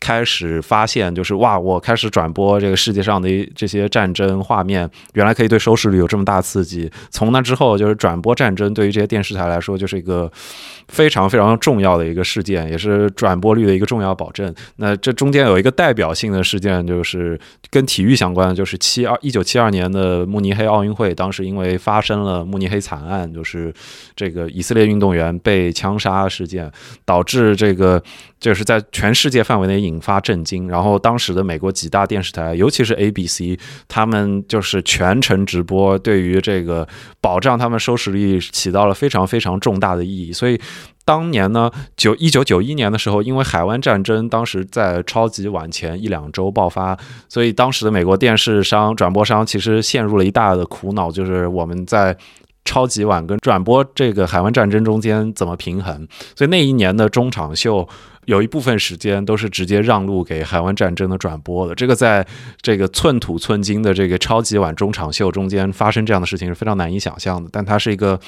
开始发现，就是哇，我开始转播这个世界上的这些战争画面，原来可以对收视率有这么大刺激。从那之后，就是转播战争对于这些电视台来说，就是一个。非常非常重要的一个事件，也是转播率的一个重要保证。那这中间有一个代表性的事件，就是跟体育相关的，就是七二一九七二年的慕尼黑奥运会。当时因为发生了慕尼黑惨案，就是这个以色列运动员被枪杀事件，导致这个就是在全世界范围内引发震惊。然后当时的美国几大电视台，尤其是 ABC，他们就是全程直播，对于这个保障他们收视率起到了非常非常重大的意义。所以。当年呢，九一九九一年的时候，因为海湾战争，当时在超级晚前一两周爆发，所以当时的美国电视商、转播商其实陷入了一大的苦恼，就是我们在超级碗跟转播这个海湾战争中间怎么平衡。所以那一年的中场秀。有一部分时间都是直接让路给海湾战争的转播的，这个在这个寸土寸金的这个超级碗中场秀中间发生这样的事情是非常难以想象的。但它是一个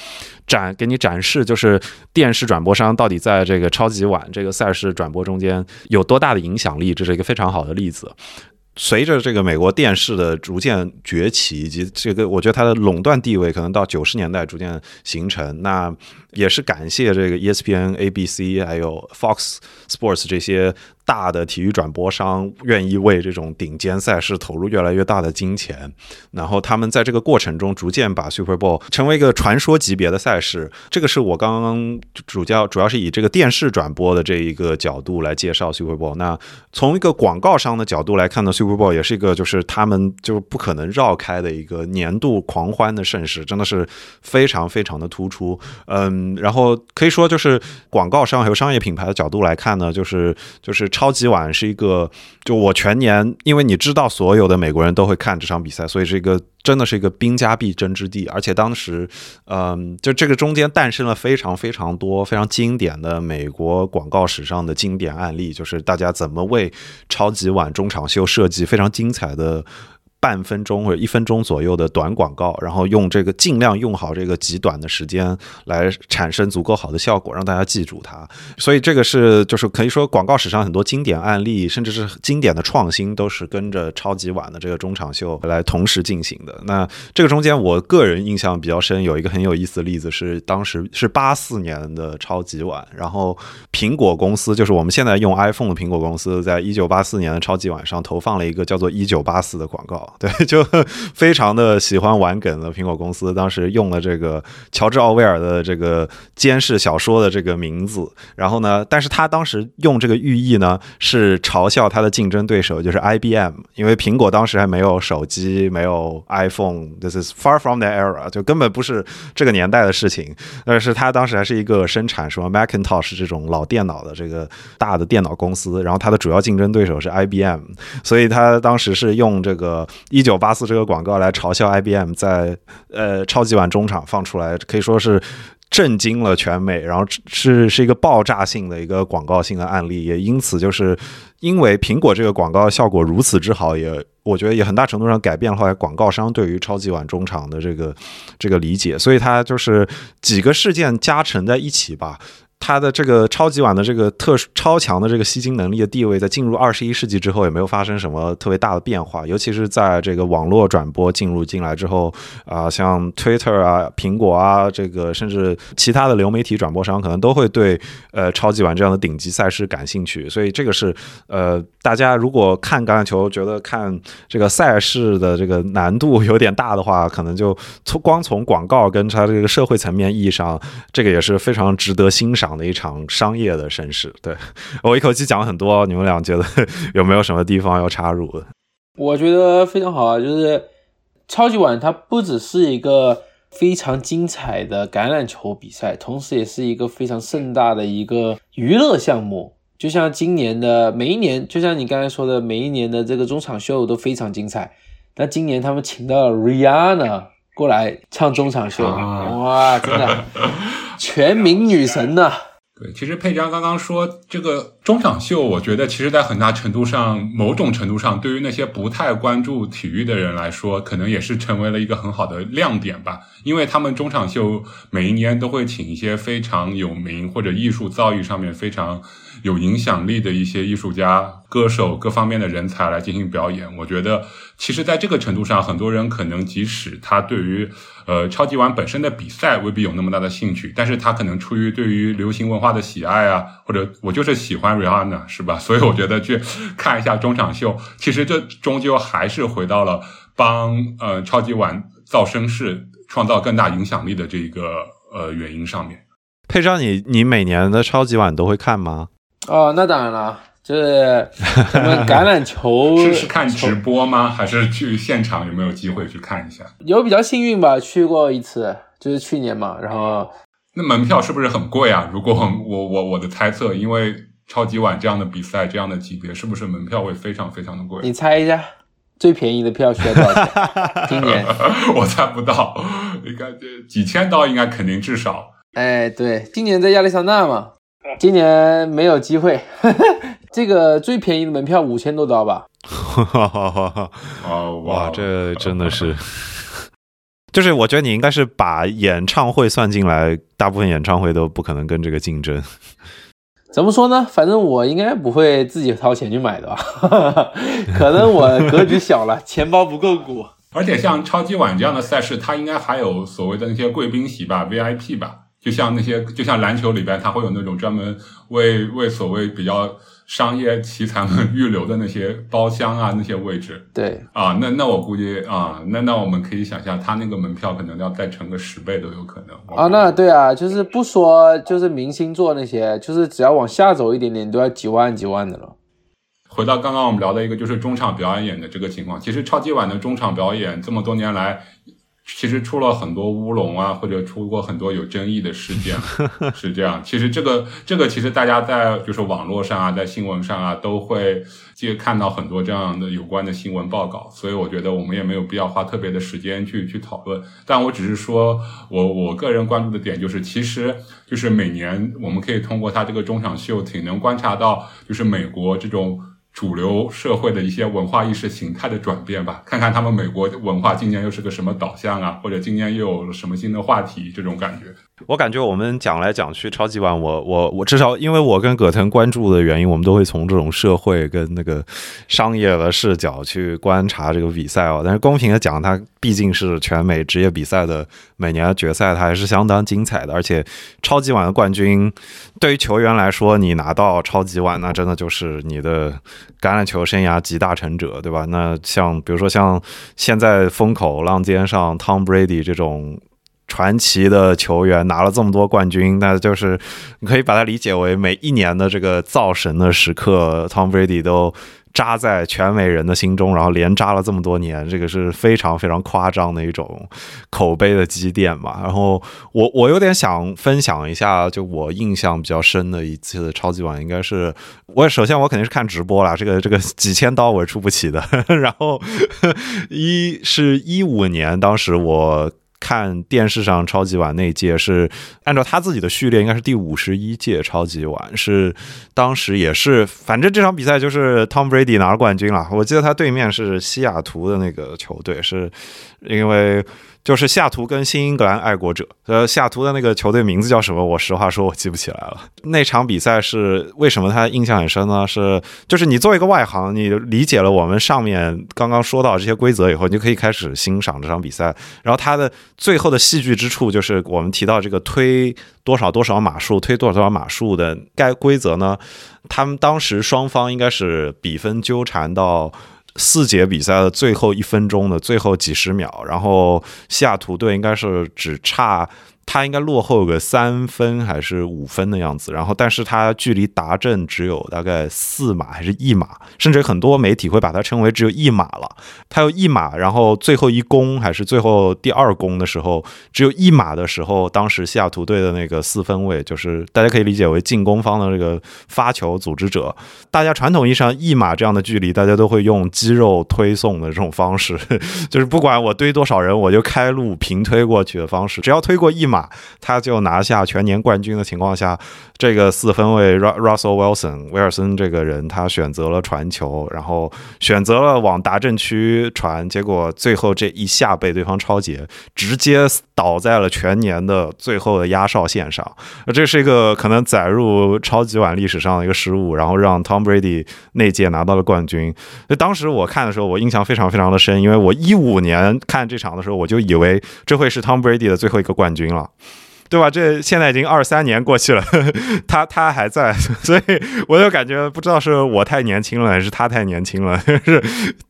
展给你展示，就是电视转播商到底在这个超级碗这个赛事转播中间有多大的影响力，这是一个非常好的例子。随着这个美国电视的逐渐崛起，以及这个我觉得它的垄断地位可能到九十年代逐渐形成，那。也是感谢这个 ESPN、ABC 还有 Fox Sports 这些大的体育转播商愿意为这种顶尖赛事投入越来越大的金钱，然后他们在这个过程中逐渐把 Super Bowl 成为一个传说级别的赛事。这个是我刚刚主教主要是以这个电视转播的这一个角度来介绍 Super Bowl。那从一个广告商的角度来看呢，Super Bowl 也是一个就是他们就是不可能绕开的一个年度狂欢的盛事，真的是非常非常的突出。嗯。然后可以说，就是广告商还有商业品牌的角度来看呢，就是就是超级碗是一个，就我全年，因为你知道所有的美国人都会看这场比赛，所以是一个真的是一个兵家必争之地。而且当时，嗯，就这个中间诞生了非常非常多非常经典的美国广告史上的经典案例，就是大家怎么为超级碗中场秀设计非常精彩的。半分钟或者一分钟左右的短广告，然后用这个尽量用好这个极短的时间来产生足够好的效果，让大家记住它。所以这个是就是可以说广告史上很多经典案例，甚至是经典的创新，都是跟着超级碗的这个中场秀来同时进行的。那这个中间，我个人印象比较深，有一个很有意思的例子是，当时是八四年的超级碗，然后苹果公司就是我们现在用 iPhone 的苹果公司，在一九八四年的超级碗上投放了一个叫做“一九八四”的广告。对，就 非常的喜欢玩梗的苹果公司，当时用了这个乔治奥威尔的这个监视小说的这个名字，然后呢，但是他当时用这个寓意呢，是嘲笑他的竞争对手，就是 IBM，因为苹果当时还没有手机，没有 iPhone，this is far from the era，就根本不是这个年代的事情。但是他当时还是一个生产什么 Macintosh 这种老电脑的这个大的电脑公司，然后他的主要竞争对手是 IBM，所以他当时是用这个。一九八四这个广告来嘲笑 IBM 在呃超级碗中场放出来，可以说是震惊了全美，然后是是一个爆炸性的一个广告性的案例，也因此就是因为苹果这个广告效果如此之好，也我觉得也很大程度上改变了后来广告商对于超级碗中场的这个这个理解，所以它就是几个事件加成在一起吧。它的这个超级碗的这个特超强的这个吸金能力的地位，在进入二十一世纪之后也没有发生什么特别大的变化，尤其是在这个网络转播进入进来之后啊，像 Twitter 啊、苹果啊，这个甚至其他的流媒体转播商可能都会对呃超级碗这样的顶级赛事感兴趣，所以这个是呃大家如果看橄榄球觉得看这个赛事的这个难度有点大的话，可能就从光从广告跟它这个社会层面意义上，这个也是非常值得欣赏。讲的一场商业的盛事，对我一口气讲了很多，你们俩觉得 有没有什么地方要插入的？我觉得非常好啊，就是超级碗它不只是一个非常精彩的橄榄球比赛，同时也是一个非常盛大的一个娱乐项目。就像今年的每一年，就像你刚才说的，每一年的这个中场秀都非常精彩。那今年他们请到了 Rihanna 过来唱中场秀，哇，真的。全民女神呢？对，其实佩章刚刚说这个中场秀，我觉得其实在很大程度上，某种程度上，对于那些不太关注体育的人来说，可能也是成为了一个很好的亮点吧。因为他们中场秀每一年都会请一些非常有名或者艺术造诣上面非常。有影响力的一些艺术家、歌手各方面的人才来进行表演，我觉得其实在这个程度上，很多人可能即使他对于呃超级碗本身的比赛未必有那么大的兴趣，但是他可能出于对于流行文化的喜爱啊，或者我就是喜欢 Rihanna 是吧？所以我觉得去看一下中场秀，其实这终究还是回到了帮呃超级碗造声势、创造更大影响力的这个呃原因上面。佩章，你你每年的超级碗都会看吗？哦，那当然了，就是我们橄榄球 是是看直播吗？还是去现场？有没有机会去看一下？有比较幸运吧，去过一次，就是去年嘛。然后那门票是不是很贵啊？如果我我我的猜测，因为超级碗这样的比赛，这样的级别，是不是门票会非常非常的贵？你猜一下？最便宜的票需要多少钱？今年 我猜不到，应该几千刀，应该肯定至少。哎，对，今年在亚利桑那嘛，今年没有机会。这个最便宜的门票五千多刀吧？哦哇，这真的是，就是我觉得你应该是把演唱会算进来，大部分演唱会都不可能跟这个竞争。怎么说呢？反正我应该不会自己掏钱去买的吧？可能我格局小了，钱包不够鼓。而且像超级碗这样的赛事，它应该还有所谓的那些贵宾席吧，VIP 吧。就像那些，就像篮球里边，它会有那种专门为为所谓比较商业奇才们 预留的那些包厢啊，那些位置。对啊，那那我估计啊，那那我们可以想象，他那个门票可能要再乘个十倍都有可能。啊，那对啊，就是不说就是明星座那些，就是只要往下走一点点，都要几万几万的了。回到刚刚我们聊的一个，就是中场表演的这个情况，其实超级碗的中场表演这么多年来。其实出了很多乌龙啊，或者出过很多有争议的事件，是这样。其实这个这个，其实大家在就是网络上啊，在新闻上啊，都会接看到很多这样的有关的新闻报告。所以我觉得我们也没有必要花特别的时间去去讨论。但我只是说我我个人关注的点就是，其实就是每年我们可以通过他这个中场秀，挺能观察到就是美国这种。主流社会的一些文化意识形态的转变吧，看看他们美国文化今年又是个什么导向啊，或者今年又有什么新的话题，这种感觉。我感觉我们讲来讲去，超级碗，我我我至少因为我跟葛腾关注的原因，我们都会从这种社会跟那个商业的视角去观察这个比赛哦。但是公平的讲，它毕竟是全美职业比赛的每年的决赛，它还是相当精彩的。而且超级碗的冠军，对于球员来说，你拿到超级碗，那真的就是你的橄榄球生涯集大成者，对吧？那像比如说像现在风口浪尖上 Tom Brady 这种。传奇的球员拿了这么多冠军，那就是你可以把它理解为每一年的这个造神的时刻，Tom Brady 都扎在全美人的心中，然后连扎了这么多年，这个是非常非常夸张的一种口碑的积淀嘛。然后我我有点想分享一下，就我印象比较深的一次超级碗，应该是我首先我肯定是看直播啦，这个这个几千刀我是出不起的。然后 一是一五年，当时我。看电视上超级碗那届是按照他自己的序列，应该是第五十一届超级碗，是当时也是，反正这场比赛就是 Tom Brady 拿了冠军了。我记得他对面是西雅图的那个球队，是因为。就是下图跟新英格兰爱国者，呃，下图的那个球队名字叫什么？我实话说，我记不起来了。那场比赛是为什么他印象很深呢？是就是你作为一个外行，你理解了我们上面刚刚说到这些规则以后，你就可以开始欣赏这场比赛。然后它的最后的戏剧之处，就是我们提到这个推多少多少码数，推多少多少码数的该规则呢？他们当时双方应该是比分纠缠到。四节比赛的最后一分钟的最后几十秒，然后西雅图队应该是只差。他应该落后个三分还是五分的样子，然后但是他距离达阵只有大概四码还是一码，甚至很多媒体会把它称为只有一码了。他有一码，然后最后一攻还是最后第二攻的时候，只有一码的时候，当时西雅图队的那个四分卫，就是大家可以理解为进攻方的这个发球组织者。大家传统意义上一码这样的距离，大家都会用肌肉推送的这种方式，就是不管我堆多少人，我就开路平推过去的方式，只要推过一码。他就拿下全年冠军的情况下，这个四分卫 Russell Wilson 威尔森这个人，他选择了传球，然后选择了往达阵区传，结果最后这一下被对方超截，直接倒在了全年的最后的压哨线上。这是一个可能载入超级碗历史上的一个失误，然后让 Tom Brady 那届拿到了冠军。那当时我看的时候，我印象非常非常的深，因为我一五年看这场的时候，我就以为这会是 Tom Brady 的最后一个冠军了。对吧？这现在已经二三年过去了，他他还在，所以我就感觉不知道是我太年轻了，还是他太年轻了，是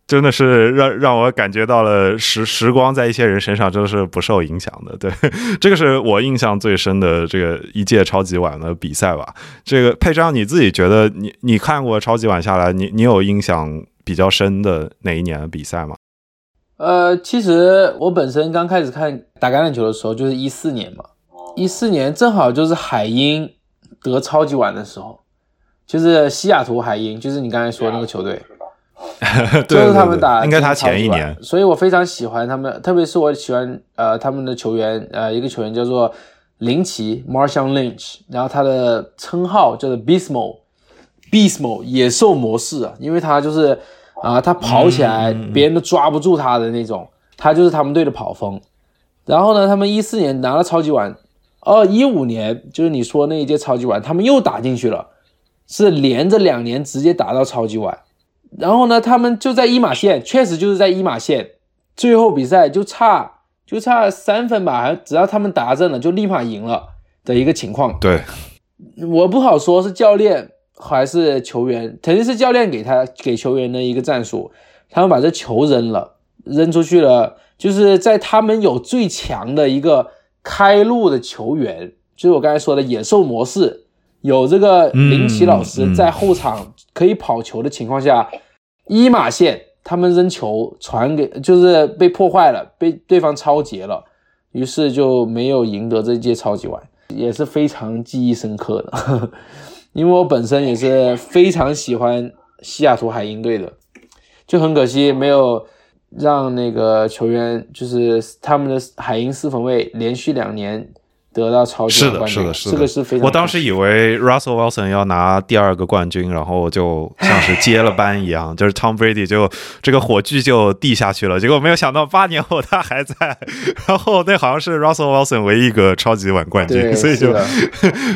真的是让让我感觉到了时时光在一些人身上真的是不受影响的。对，这个是我印象最深的这个一届超级碗的比赛吧。这个佩章，你自己觉得你你看过超级碗下来，你你有印象比较深的哪一年的比赛吗？呃，其实我本身刚开始看打橄榄球的时候就是一四年嘛。一四年正好就是海鹰得超级碗的时候，就是西雅图海鹰，就是你刚才说那个球队。就是他们打，应该他前一年，所以我非常喜欢他们，特别是我喜欢呃他们的球员，呃一个球员叫做林奇 （Marshall Lynch），然后他的称号叫做 Beastmo，Beastmo 野兽模式啊，因为他就是啊他跑起来别人都抓不住他的那种，他就是他们队的跑锋。然后呢，他们一四年拿了超级碗，哦一五年就是你说那一届超级碗，他们又打进去了，是连着两年直接打到超级碗。然后呢，他们就在一马线，确实就是在一马线，最后比赛就差就差三分吧，只要他们打正了，就立马赢了的一个情况。对，我不好说是教练还是球员，肯定是教练给他给球员的一个战术，他们把这球扔了，扔出去了，就是在他们有最强的一个开路的球员，就是我刚才说的野兽模式。有这个林奇老师在后场可以跑球的情况下，一码线他们扔球传给就是被破坏了，被对方抄截了，于是就没有赢得这届超级碗，也是非常记忆深刻的。因为我本身也是非常喜欢西雅图海鹰队的，就很可惜没有让那个球员就是他们的海鹰四分卫连续两年。得到超级冠军，是的，是的，是的，这个是非常。我当时以为 Russell Wilson 要拿第二个冠军，然后就像是接了班一样，就是 Tom Brady 就这个火炬就递下去了。结果没有想到八年后他还在，然后那好像是 Russell Wilson 唯一一个超级碗冠军，所以就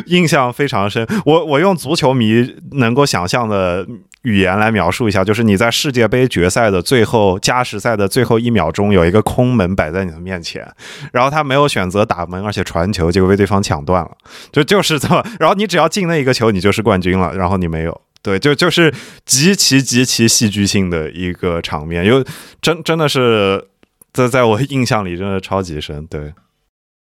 印象非常深。我我用足球迷能够想象的。语言来描述一下，就是你在世界杯决赛的最后加时赛的最后一秒钟，有一个空门摆在你的面前，然后他没有选择打门，而且传球，结果被对方抢断了，就就是这么，然后你只要进那一个球，你就是冠军了，然后你没有，对，就就是极其极其戏剧性的一个场面，因为真真的是在在我印象里真的超级深，对。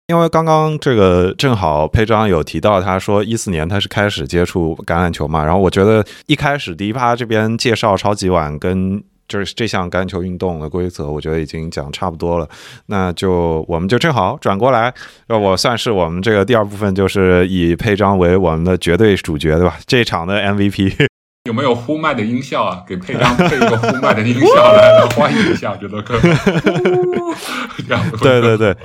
因为刚刚这个正好佩章有提到，他说一四年他是开始接触橄榄球嘛，然后我觉得一开始第一趴这边介绍超级碗跟就是这项橄榄球运动的规则，我觉得已经讲差不多了，那就我们就正好转过来，我算是我们这个第二部分，就是以佩章为我们的绝对主角，对吧？这场的 MVP。有没有呼麦的音效啊？给佩章配一个呼麦的音效来来欢迎一下，觉得可以。对对 对，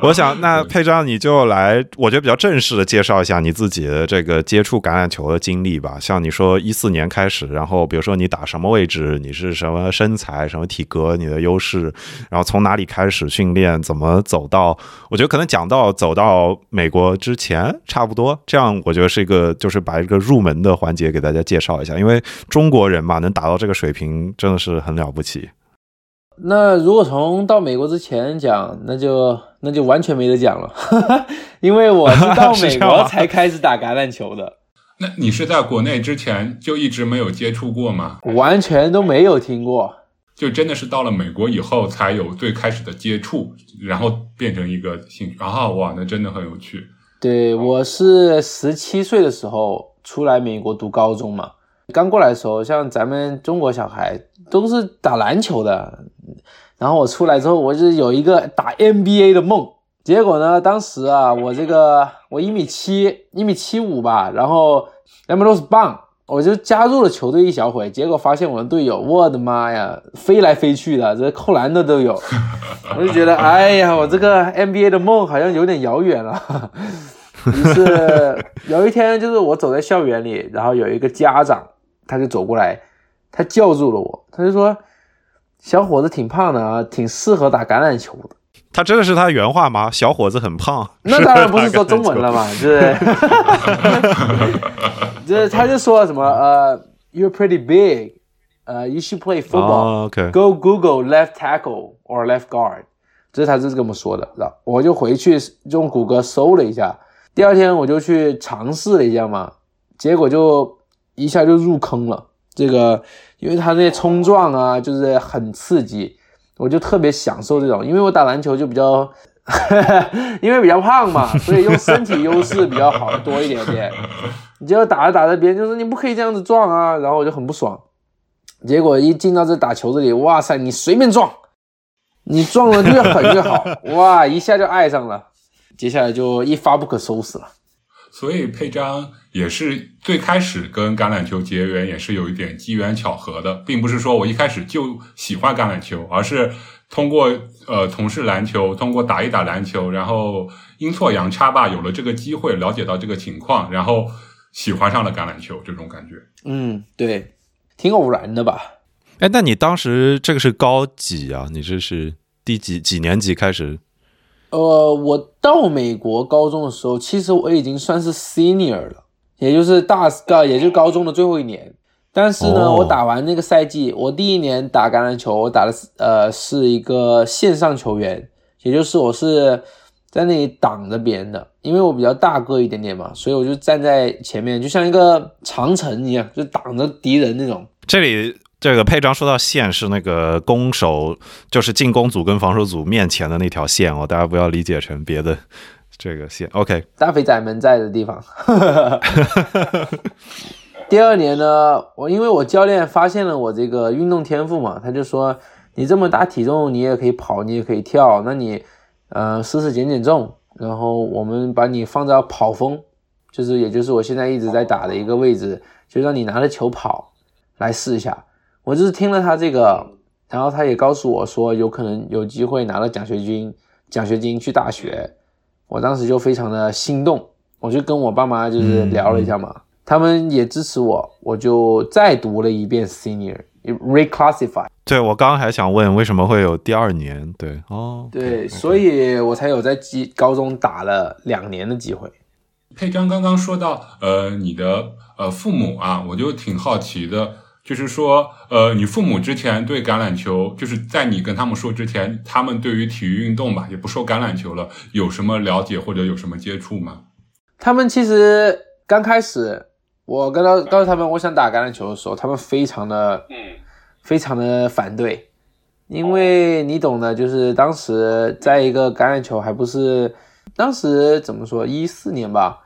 我想那佩章你就来，我觉得比较正式的介绍一下你自己的这个接触橄榄球的经历吧。像你说一四年开始，然后比如说你打什么位置，你是什么身材、什么体格，你的优势，然后从哪里开始训练，怎么走到，我觉得可能讲到走到美国之前差不多。这样我觉得是一个，就是把一个入门的环节给大家介绍一下，因为。因为中国人嘛，能达到这个水平真的是很了不起。那如果从到美国之前讲，那就那就完全没得讲了，因为我是到美国 才开始打橄榄球的。那你是在国内之前就一直没有接触过吗？完全都没有听过，就真的是到了美国以后才有最开始的接触，然后变成一个兴趣。啊，哇，那真的很有趣。对，我是十七岁的时候出来美国读高中嘛。刚过来的时候，像咱们中国小孩都是打篮球的，然后我出来之后，我就有一个打 NBA 的梦。结果呢，当时啊，我这个我一米七，一米七五吧，然后两百六十磅，我就加入了球队一小会。结果发现我的队友，我的妈呀，飞来飞去的，这扣篮的都有。我就觉得，哎呀，我这个 NBA 的梦好像有点遥远了。于是有一天，就是我走在校园里，然后有一个家长。他就走过来，他叫住了我，他就说：“小伙子挺胖的啊，挺适合打橄榄球的。”他真的是他原话吗？小伙子很胖，那当然不是说中文了嘛，对不对？就是他就说什么呃，You're pretty big，呃，You should play football，Go Google left tackle or left guard，这是他是这么说的。然后我就回去用谷歌搜了一下，第二天我就去尝试了一下嘛，结果就。一下就入坑了，这个，因为他那些冲撞啊，就是很刺激，我就特别享受这种。因为我打篮球就比较，因为比较胖嘛，所以用身体优势比较好多一点点。你结果打着打着，别人就说你不可以这样子撞啊，然后我就很不爽。结果一进到这打球这里，哇塞，你随便撞，你撞的越狠越好，哇，一下就爱上了，接下来就一发不可收拾了。所以佩章也是最开始跟橄榄球结缘，也是有一点机缘巧合的，并不是说我一开始就喜欢橄榄球，而是通过呃从事篮球，通过打一打篮球，然后阴错阳差吧，有了这个机会，了解到这个情况，然后喜欢上了橄榄球，这种感觉。嗯，对，挺偶然的吧？哎，那你当时这个是高几啊？你这是第几几年级开始？呃，我到美国高中的时候，其实我已经算是 senior 了，也就是大高，也就是高中的最后一年。但是呢，哦我打完那个赛季，我第一年打橄榄球，我打的是呃是一个线上球员，也就是我是在那里挡着别人的，因为我比较大个一点点嘛，所以我就站在前面，就像一个长城一样，就挡着敌人那种。这里这个佩章说到线是那个攻守，就是进攻组跟防守组面前的那条线哦，大家不要理解成别的这个线。OK，大肥仔们在的地方。第二年呢，我因为我教练发现了我这个运动天赋嘛，他就说你这么大体重，你也可以跑，你也可以跳，那你呃试试减减重，然后我们把你放到跑锋，就是也就是我现在一直在打的一个位置，就让你拿着球跑来试一下。我就是听了他这个，然后他也告诉我说有可能有机会拿了奖学金，奖学金去大学。我当时就非常的心动，我就跟我爸妈就是聊了一下嘛，他们也支持我，我就再读了一遍 senior reclassify，对我刚刚还想问为什么会有第二年？对哦，对，所以我才有在基高中打了两年的机会。佩章刚刚说到，呃，你的呃父母啊，我就挺好奇的，就是说，呃，你父母之前对橄榄球，就是在你跟他们说之前，他们对于体育运动吧，也不说橄榄球了，有什么了解或者有什么接触吗？他们其实刚开始，我跟他告诉他们我想打橄榄球的时候，他们非常的嗯非常的反对，因为你懂的，就是当时在一个橄榄球还不是，当时怎么说，一四年吧，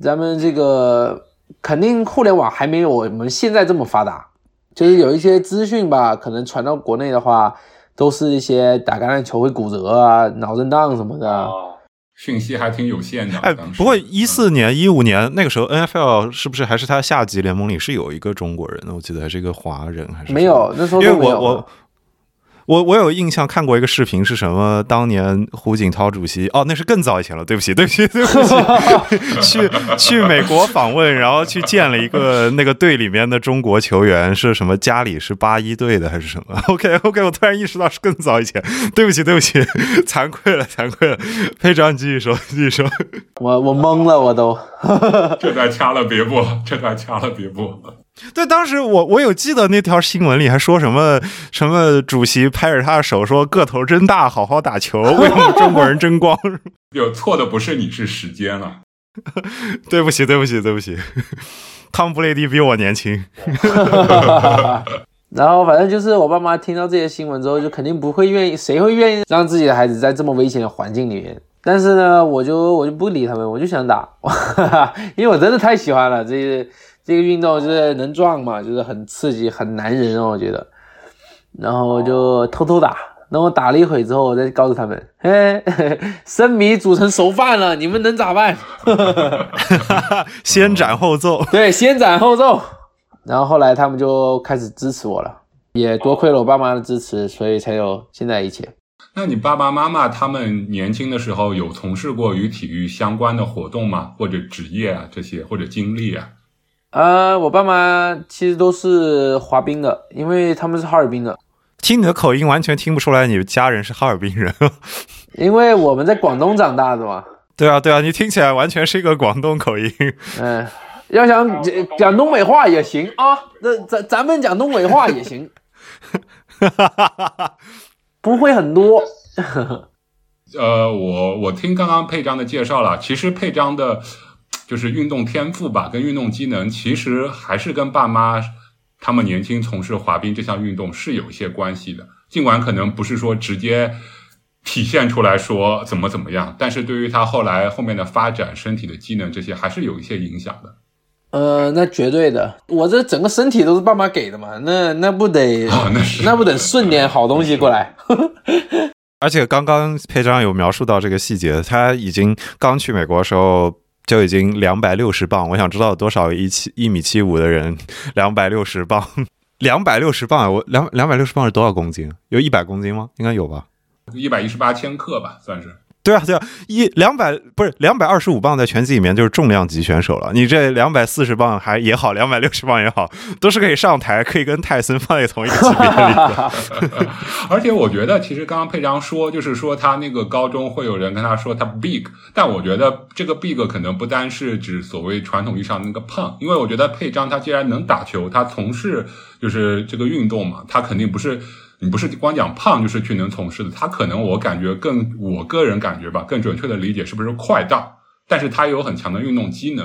咱们这个肯定互联网还没有我们现在这么发达，就是有一些资讯吧，可能传到国内的话，都是一些打橄榄球会骨折啊、脑震荡什么的。哦，讯息还挺有限的。哎，不过一四年、一五年那个时候，NFL 是不是还是他下级联盟里是有一个中国人的？我记得还是一个华人还是没有，那时候因为。我我我我有印象看过一个视频，是什么？当年胡锦涛主席哦，那是更早以前了，对不起，对不起，对不起，去去美国访问，然后去见了一个那个队里面的中国球员，是什么？家里是八一队的还是什么？OK OK，我突然意识到是更早以前，对不起对不起，惭愧了惭愧了，佩章你继续说继续说。我我懵了，我都。这段掐了别播，这段掐了别播。对，当时我我有记得那条新闻里还说什么什么主席拍着他的手说个头真大，好好打球，为我们中国人争光。有错的不是你，是时间了。对不起，对不起，对不起，汤姆布雷迪比我年轻。然后反正就是我爸妈听到这些新闻之后，就肯定不会愿意，谁会愿意让自己的孩子在这么危险的环境里面？但是呢，我就我就不理他们，我就想打，因为我真的太喜欢了这个这个运动，就是能撞嘛，就是很刺激，很男人哦，我觉得。然后我就偷偷打，那我打了一会之后，我再告诉他们，嘿，生米煮成熟饭了，你们能咋办？先斩后奏。对，先斩后奏。然后后来他们就开始支持我了，也多亏了我爸妈的支持，所以才有现在一切。那你爸爸妈妈他们年轻的时候有从事过与体育相关的活动吗？或者职业啊这些，或者经历啊？呃，我爸妈其实都是滑冰的，因为他们是哈尔滨的。听你的口音，完全听不出来你家人是哈尔滨人。因为我们在广东长大的嘛。对啊，对啊，你听起来完全是一个广东口音。嗯、要想讲讲东北话也行啊，那咱咱们讲东北话也行，不会很多。呃，我我听刚刚佩章的介绍了，其实佩章的，就是运动天赋吧，跟运动机能，其实还是跟爸妈他们年轻从事滑冰这项运动是有一些关系的。尽管可能不是说直接体现出来说怎么怎么样，但是对于他后来后面的发展、身体的机能这些，还是有一些影响的。呃，那绝对的，我这整个身体都是爸妈给的嘛，那那不得、哦那是那不得顺点好东西过来？而且刚刚佩章有描述到这个细节，他已经刚去美国的时候，就已经两百六十磅。我想知道多少一七一米七五的人两百六十磅，两百六十磅，我两两百六十磅是多少公斤？有一百公斤吗？应该有吧？一百一十八千克吧，算是。对啊，对啊，一两百不是两百二十五磅，在拳击里面就是重量级选手了。你这两百四十磅还也好，两百六十磅也好，都是可以上台，可以跟泰森放在同一个级别里。而且我觉得，其实刚刚佩章说，就是说他那个高中会有人跟他说他 big，但我觉得这个 big 可能不单是指所谓传统意义上那个胖，因为我觉得佩章他既然能打球，他从事就是这个运动嘛，他肯定不是。你不是光讲胖就是去能从事的，他可能我感觉更，我个人感觉吧，更准确的理解是不是快大，但是他有很强的运动机能，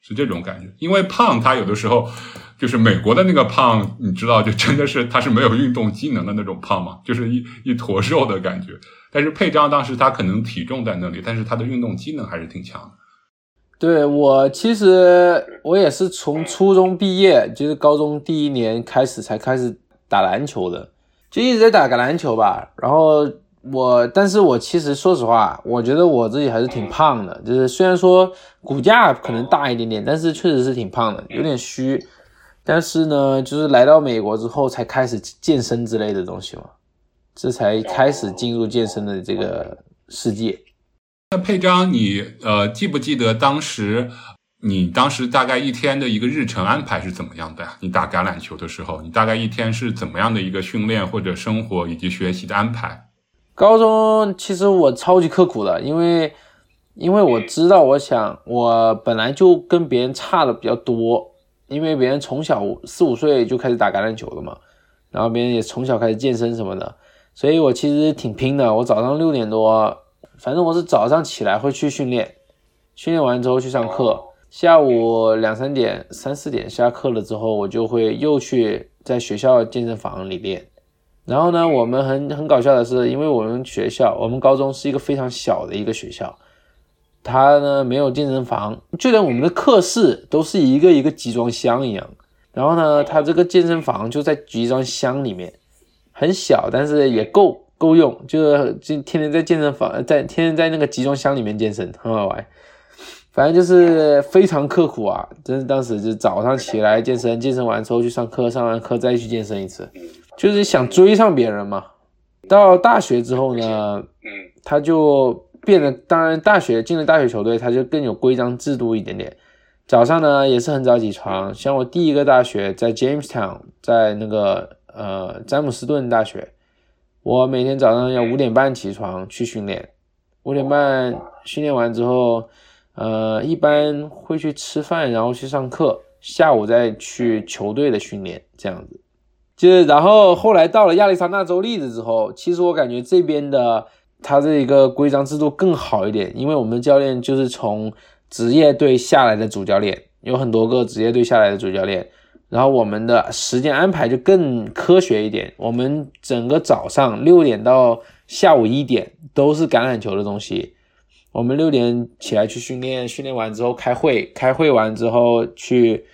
是这种感觉。因为胖，他有的时候就是美国的那个胖，你知道，就真的是他是没有运动机能的那种胖嘛，就是一一坨肉的感觉。但是佩章当时他可能体重在那里，但是他的运动机能还是挺强。对我其实我也是从初中毕业，就是高中第一年开始才开始打篮球的。就一直在打个篮球吧，然后我，但是我其实说实话，我觉得我自己还是挺胖的，就是虽然说骨架可能大一点点，但是确实是挺胖的，有点虚。但是呢，就是来到美国之后才开始健身之类的东西嘛，这才开始进入健身的这个世界。那佩章，你呃记不记得当时？你当时大概一天的一个日程安排是怎么样的呀？你打橄榄球的时候，你大概一天是怎么样的一个训练或者生活以及学习的安排？高中其实我超级刻苦的，因为因为我知道，我想我本来就跟别人差的比较多，因为别人从小四五岁就开始打橄榄球了嘛，然后别人也从小开始健身什么的，所以我其实挺拼的。我早上六点多，反正我是早上起来会去训练，训练完之后去上课。下午两三点、三四点下课了之后，我就会又去在学校健身房里练。然后呢，我们很很搞笑的是，因为我们学校，我们高中是一个非常小的一个学校，它呢没有健身房，就连我们的课室都是一个一个集装箱一样。然后呢，它这个健身房就在集装箱里面，很小，但是也够够用，就是就天天在健身房，在天天在那个集装箱里面健身，很好玩。反正就是非常刻苦啊！真是当时就早上起来健身，健身完之后去上课，上完课再去健身一次，就是想追上别人嘛。到大学之后呢，嗯，他就变得，当然大学进了大学球队，他就更有规章制度一点点。早上呢也是很早起床，像我第一个大学在 Jamestown，在那个呃詹姆斯顿大学，我每天早上要五点半起床去训练，五点半训练完之后。呃，一般会去吃饭，然后去上课，下午再去球队的训练，这样子。就是，然后后来到了亚利桑那州立的之后，其实我感觉这边的他这一个规章制度更好一点，因为我们教练就是从职业队下来的主教练，有很多个职业队下来的主教练，然后我们的时间安排就更科学一点，我们整个早上六点到下午一点都是橄榄球的东西。我们六点起来去训练，训练完之后开会，开会完之后去，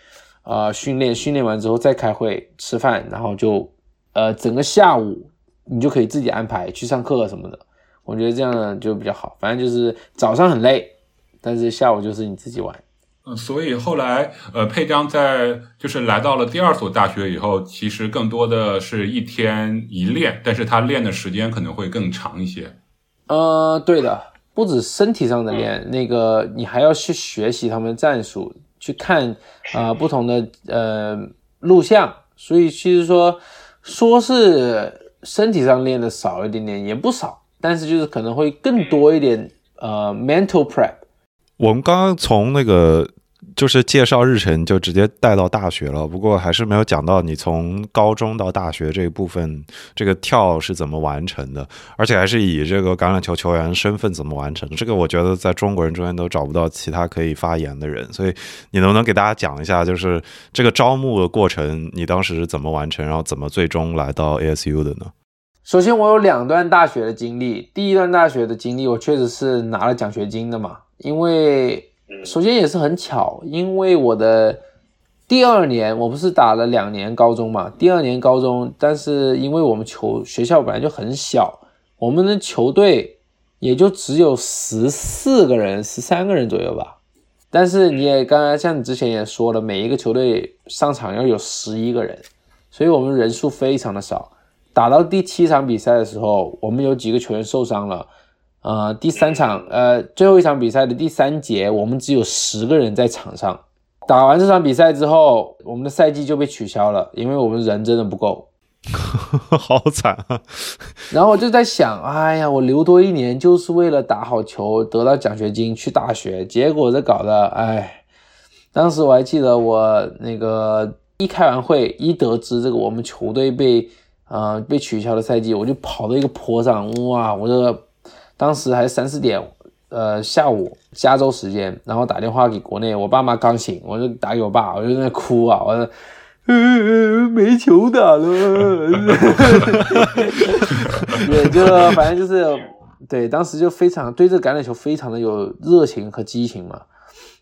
呃，训练，训练完之后再开会吃饭，然后就，呃，整个下午你就可以自己安排去上课什么的。我觉得这样就比较好。反正就是早上很累，但是下午就是你自己玩。嗯，所以后来，呃，佩章在就是来到了第二所大学以后，其实更多的是一天一练，但是他练的时间可能会更长一些。呃，对的。不止身体上的练，那个你还要去学习他们的战术，去看啊不同的呃录像。所以其实说说是身体上练的少一点点，也不少，但是就是可能会更多一点呃 mental prep。我们刚刚从那个。就是介绍日程就直接带到大学了，不过还是没有讲到你从高中到大学这一部分，这个跳是怎么完成的，而且还是以这个橄榄球球员身份怎么完成。这个我觉得在中国人中间都找不到其他可以发言的人，所以你能不能给大家讲一下，就是这个招募的过程，你当时是怎么完成，然后怎么最终来到 ASU 的呢？首先，我有两段大学的经历，第一段大学的经历，我确实是拿了奖学金的嘛，因为。首先也是很巧，因为我的第二年我不是打了两年高中嘛，第二年高中，但是因为我们球学校本来就很小，我们的球队也就只有十四个人、十三个人左右吧，但是你也刚才像你之前也说了，每一个球队上场要有十一个人，所以我们人数非常的少。打到第七场比赛的时候，我们有几个球员受伤了。呃，第三场，呃，最后一场比赛的第三节，我们只有十个人在场上。打完这场比赛之后，我们的赛季就被取消了，因为我们人真的不够。好惨啊！然后我就在想，哎呀，我留多一年就是为了打好球，得到奖学金去大学，结果这搞的，哎，当时我还记得，我那个一开完会，一得知这个我们球队被呃被取消的赛季，我就跑到一个坡上，哇，我这个当时还三四点，呃，下午加州时间，然后打电话给国内，我爸妈刚醒，我就打给我爸，我就在那哭啊，我。嗯，没球打了，也就反正就是，对，当时就非常对这橄榄球非常的有热情和激情嘛。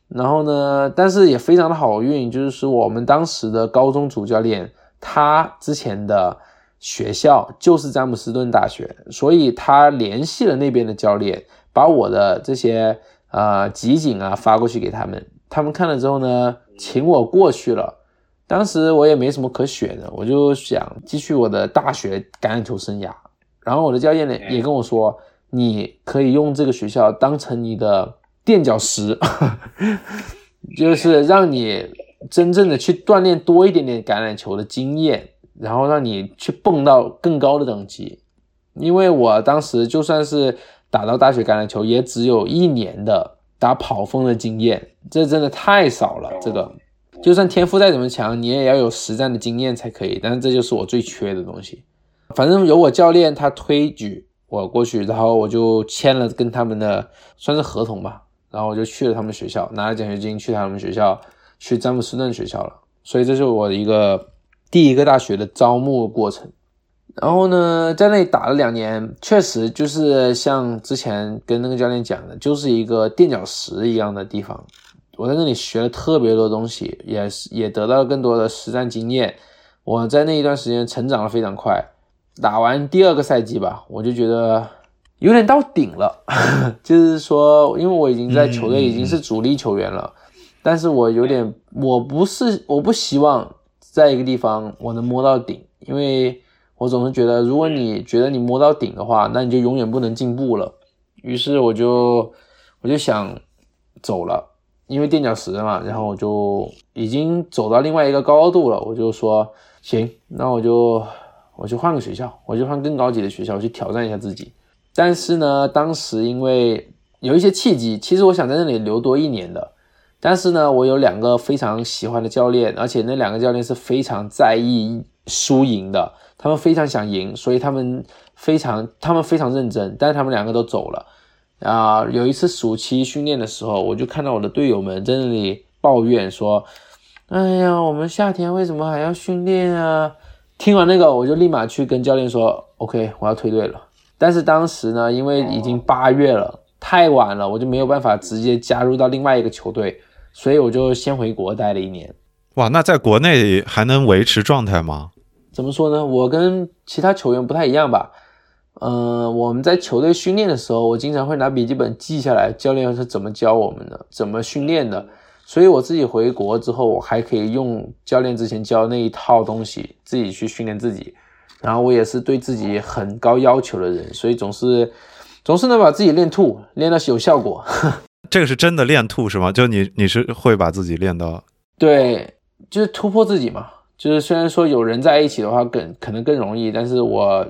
然后呢，但是也非常的好运，就是说我们当时的高中主教练，他之前的学校就是詹姆斯顿大学，所以他联系了那边的教练，把我的这些呃集锦啊发过去给他们，他们看了之后呢，请我过去了。当时我也没什么可选的，我就想继续我的大学橄榄球生涯。然后我的教练呢也跟我说，你可以用这个学校当成你的垫脚石，就是让你真正的去锻炼多一点点橄榄球的经验，然后让你去蹦到更高的等级。因为我当时就算是打到大学橄榄球，也只有一年的打跑锋的经验，这真的太少了，这个。就算天赋再怎么强，你也要有实战的经验才可以。但是这就是我最缺的东西。反正有我教练他推举我过去，然后我就签了跟他们的算是合同吧。然后我就去了他们学校，拿了奖学金去他们学校，去詹姆斯顿学校了。所以这是我的一个第一个大学的招募过程。然后呢，在那里打了两年，确实就是像之前跟那个教练讲的，就是一个垫脚石一样的地方。我在那里学了特别多东西，也是也得到了更多的实战经验。我在那一段时间成长的非常快。打完第二个赛季吧，我就觉得有点到顶了，就是说，因为我已经在球队已经是主力球员了，但是我有点，我不是，我不希望在一个地方我能摸到顶，因为我总是觉得，如果你觉得你摸到顶的话，那你就永远不能进步了。于是我就我就想走了。因为垫脚石嘛，然后我就已经走到另外一个高度了，我就说行，那我就我就换个学校，我就换更高级的学校我去挑战一下自己。但是呢，当时因为有一些契机，其实我想在那里留多一年的，但是呢，我有两个非常喜欢的教练，而且那两个教练是非常在意输赢的，他们非常想赢，所以他们非常他们非常认真，但是他们两个都走了。啊，有一次暑期训练的时候，我就看到我的队友们在那里抱怨说：“哎呀，我们夏天为什么还要训练啊？”听完那个，我就立马去跟教练说：“OK，我要退队了。”但是当时呢，因为已经八月了，太晚了，我就没有办法直接加入到另外一个球队，所以我就先回国待了一年。哇，那在国内还能维持状态吗？怎么说呢？我跟其他球员不太一样吧。嗯，我们在球队训练的时候，我经常会拿笔记本记下来教练是怎么教我们的，怎么训练的。所以我自己回国之后，我还可以用教练之前教那一套东西自己去训练自己。然后我也是对自己很高要求的人，所以总是总是能把自己练吐，练到有效果。这个是真的练吐是吗？就你你是会把自己练到？对，就是突破自己嘛。就是虽然说有人在一起的话更可能更容易，但是我。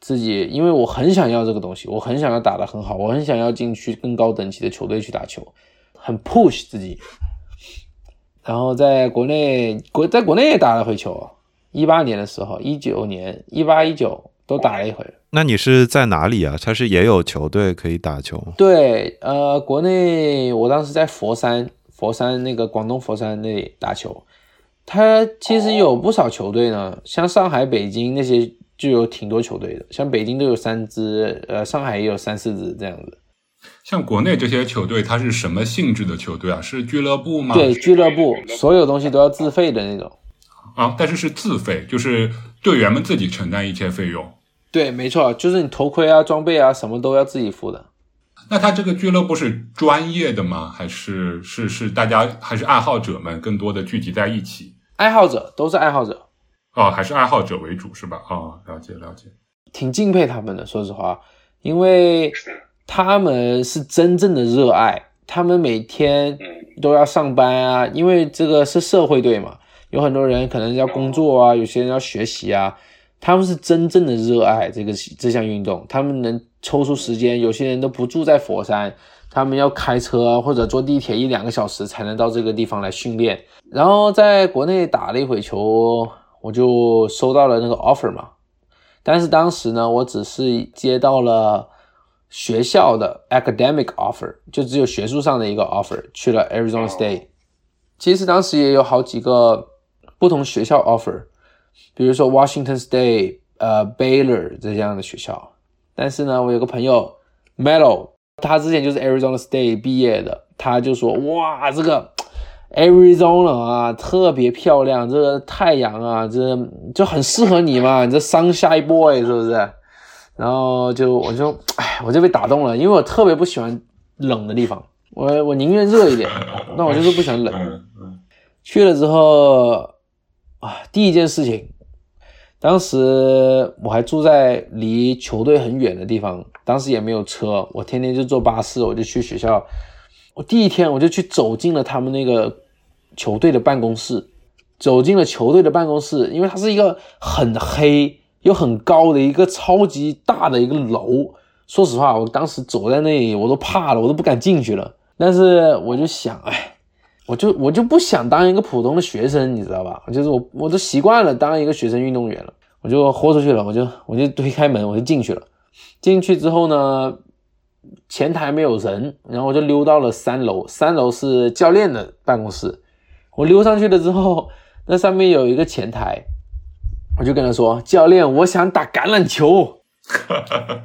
自己，因为我很想要这个东西，我很想要打得很好，我很想要进去更高等级的球队去打球，很 push 自己。然后在国内国在国内也打了回球，一八年的时候，一九年、一八、一九都打了一回。那你是在哪里啊？他是也有球队可以打球？对，呃，国内我当时在佛山，佛山那个广东佛山那里打球，他其实有不少球队呢，像上海、北京那些。就有挺多球队的，像北京都有三支，呃，上海也有三四支这样子。像国内这些球队，它是什么性质的球队啊？是俱乐部吗？对，俱乐部，所有东西都要自费的那种。啊，但是是自费，就是队员们自己承担一切费用。对，没错，就是你头盔啊、装备啊，什么都要自己付的。那他这个俱乐部是专业的吗？还是是是大家还是爱好者们更多的聚集在一起？爱好者都是爱好者，哦，还是爱好者为主是吧？哦，了解了解。挺敬佩他们的，说实话，因为他们是真正的热爱，他们每天都要上班啊，因为这个是社会队嘛，有很多人可能要工作啊，有些人要学习啊，他们是真正的热爱这个这项运动，他们能抽出时间，有些人都不住在佛山，他们要开车或者坐地铁一两个小时才能到这个地方来训练，然后在国内打了一会球，我就收到了那个 offer 嘛。但是当时呢，我只是接到了学校的 academic offer，就只有学术上的一个 offer，去了 Arizona State。其实当时也有好几个不同学校 offer，比如说 Washington State、呃 Baylor 这样的学校。但是呢，我有个朋友 Melo，他之前就是 Arizona State 毕业的，他就说：“哇，这个。” Arizona 啊，特别漂亮，这个太阳啊，这就很适合你嘛，你这 sunshine boy 是不是？然后就我就哎，我就被打动了，因为我特别不喜欢冷的地方，我我宁愿热一点，那我就是不喜欢冷。去了之后啊，第一件事情，当时我还住在离球队很远的地方，当时也没有车，我天天就坐巴士，我就去学校。我第一天我就去走进了他们那个。球队的办公室，走进了球队的办公室，因为它是一个很黑又很高的一个超级大的一个楼。说实话，我当时走在那里，我都怕了，我都不敢进去了。但是我就想，哎，我就我就不想当一个普通的学生，你知道吧？就是我我都习惯了当一个学生运动员了，我就豁出去了，我就我就推开门，我就进去了。进去之后呢，前台没有人，然后我就溜到了三楼，三楼是教练的办公室。我溜上去了之后，那上面有一个前台，我就跟他说：“教练，我想打橄榄球。”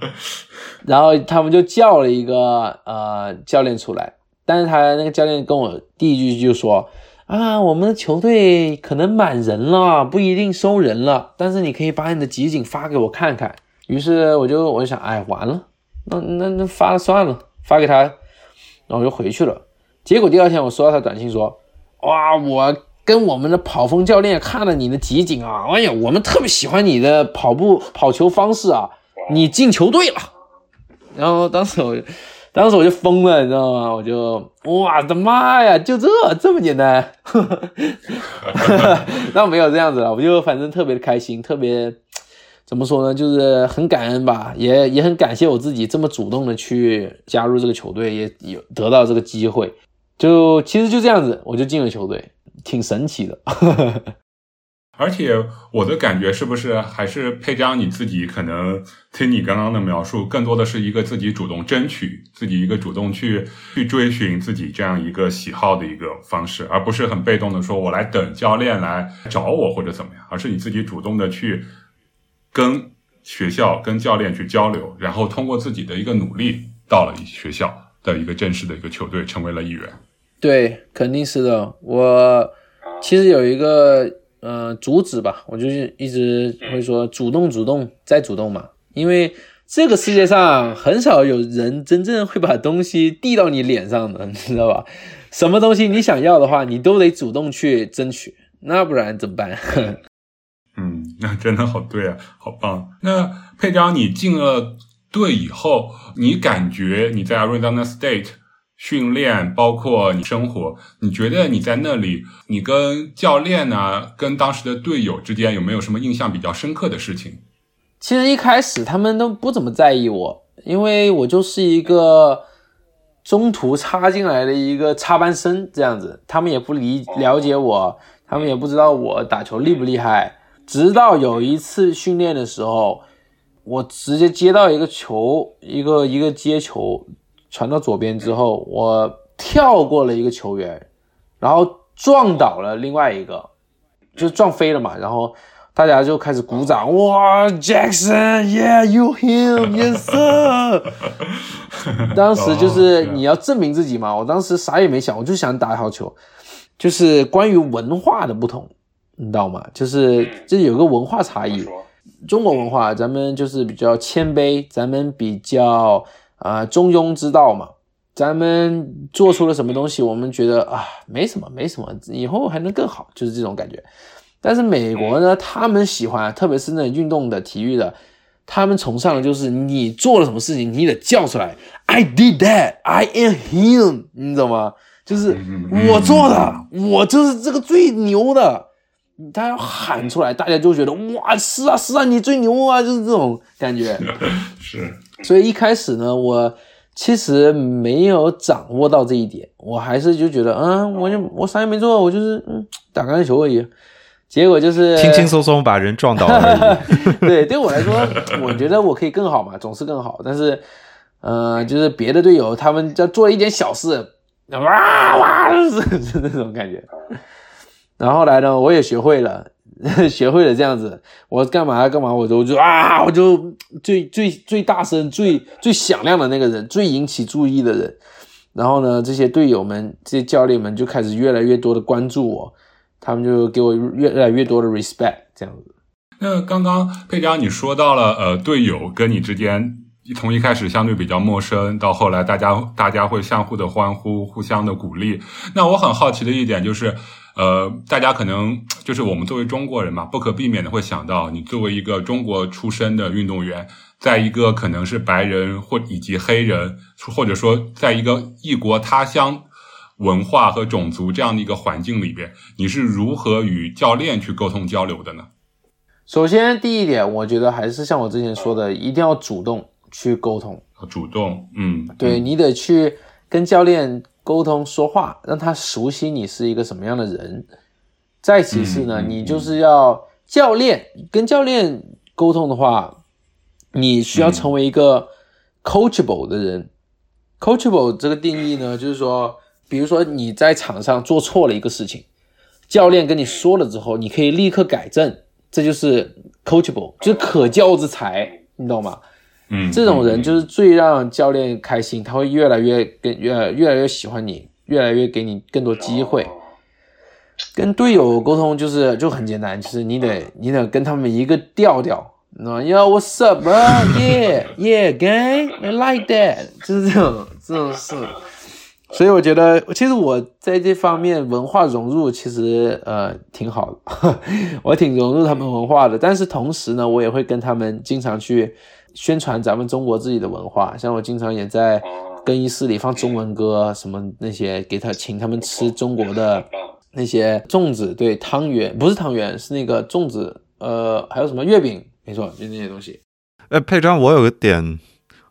然后他们就叫了一个呃教练出来，但是他那个教练跟我第一句就说：“啊，我们的球队可能满人了，不一定收人了，但是你可以把你的集锦发给我看看。”于是我就我就想，哎，完了，那那那发了算了，发给他，然后我就回去了。结果第二天我收到他短信说。哇！我跟我们的跑风教练看了你的集锦啊，哎呀，我们特别喜欢你的跑步跑球方式啊，你进球队了。然后当时我，当时我就疯了，你知道吗？我就，我的妈呀，就这这么简单？那没有这样子了，我就反正特别的开心，特别怎么说呢？就是很感恩吧，也也很感谢我自己这么主动的去加入这个球队，也有得到这个机会。就其实就这样子，我就进了球队，挺神奇的。而且我的感觉是不是还是佩章你自己可能听你刚刚的描述，更多的是一个自己主动争取，自己一个主动去去追寻自己这样一个喜好的一个方式，而不是很被动的说我来等教练来找我或者怎么样，而是你自己主动的去跟学校跟教练去交流，然后通过自己的一个努力到了学校的一个正式的一个球队，成为了一员。对，肯定是的。我其实有一个呃阻止吧，我就是一直会说主动、主动再主动嘛。因为这个世界上很少有人真正会把东西递到你脸上的，你知道吧？什么东西你想要的话，你都得主动去争取，那不然怎么办？嗯，那真的好对啊，好棒。那佩章，你进了队以后，你感觉你在 Arizona State？训练包括你生活，你觉得你在那里，你跟教练啊，跟当时的队友之间有没有什么印象比较深刻的事情？其实一开始他们都不怎么在意我，因为我就是一个中途插进来的一个插班生这样子，他们也不理了解我，他们也不知道我打球厉不厉害。直到有一次训练的时候，我直接接到一个球，一个一个接球。传到左边之后，我跳过了一个球员，然后撞倒了另外一个，就撞飞了嘛。然后大家就开始鼓掌，哇，Jackson，Yeah，you him，Yes sir。当时就是你要证明自己嘛。我当时啥也没想，我就想打好球。就是关于文化的不同，你知道吗？就是这有个文化差异。中国文化，咱们就是比较谦卑，咱们比较。啊、中庸之道嘛。咱们做出了什么东西，我们觉得啊没什么没什么，以后还能更好，就是这种感觉。但是美国呢，他们喜欢，特别是那种运动的、体育的，他们崇尚的就是你做了什么事情，你得叫出来，I did that, I am him，你懂吗？就是我做的，我就是这个最牛的。他要喊出来，大家就觉得哇，是啊，是啊，你最牛啊，就是这种感觉。是，所以一开始呢，我其实没有掌握到这一点，我还是就觉得，嗯，我就我啥也没做，我就是嗯打橄榄球而已。结果就是轻轻松松把人撞倒而已。对，对我来说，我觉得我可以更好嘛，总是更好。但是，呃，就是别的队友他们在做一点小事，哇哇，是是那种感觉。然后后来呢，我也学会了，学会了这样子，我干嘛干嘛，我就我就啊，我就最最最大声、最最响亮的那个人，最引起注意的人。然后呢，这些队友们、这些教练们就开始越来越多的关注我，他们就给我越来越多的 respect，这样子。那刚刚佩章你说到了，呃，队友跟你之间从一开始相对比较陌生，到后来大家大家会相互的欢呼，互相的鼓励。那我很好奇的一点就是，呃，大家可能 就是我们作为中国人嘛，不可避免的会想到，你作为一个中国出身的运动员，在一个可能是白人或以及黑人，或者说在一个异国他乡。文化和种族这样的一个环境里边，你是如何与教练去沟通交流的呢？首先，第一点，我觉得还是像我之前说的，一定要主动去沟通。主动，嗯，对你得去跟教练沟通说话，让他熟悉你是一个什么样的人。再其次呢，你就是要教练跟教练沟通的话，你需要成为一个 coachable 的人。coachable 这个定义呢，就是说，比如说你在场上做错了一个事情，教练跟你说了之后，你可以立刻改正，这就是 coachable，就是可教之才，你懂吗？嗯，这种人嗯就是最让教练开心，他会越来越跟越越来越喜欢你，越来越给你更多机会。跟队友沟通就是就很简单，就是你得你得跟他们一个调调，你知道吗？Yo, what's up, bro? Yeah, yeah, gang, I like that，就是这种这种事。所以我觉得，其实我在这方面文化融入其实呃挺好的，我挺融入他们文化的。但是同时呢，我也会跟他们经常去宣传咱们中国自己的文化。像我经常也在更衣室里放中文歌，什么那些给他请他们吃中国的那些粽子，对汤圆不是汤圆，是那个粽子，呃，还有什么月饼，没错，就那些东西。呃，佩章，我有个点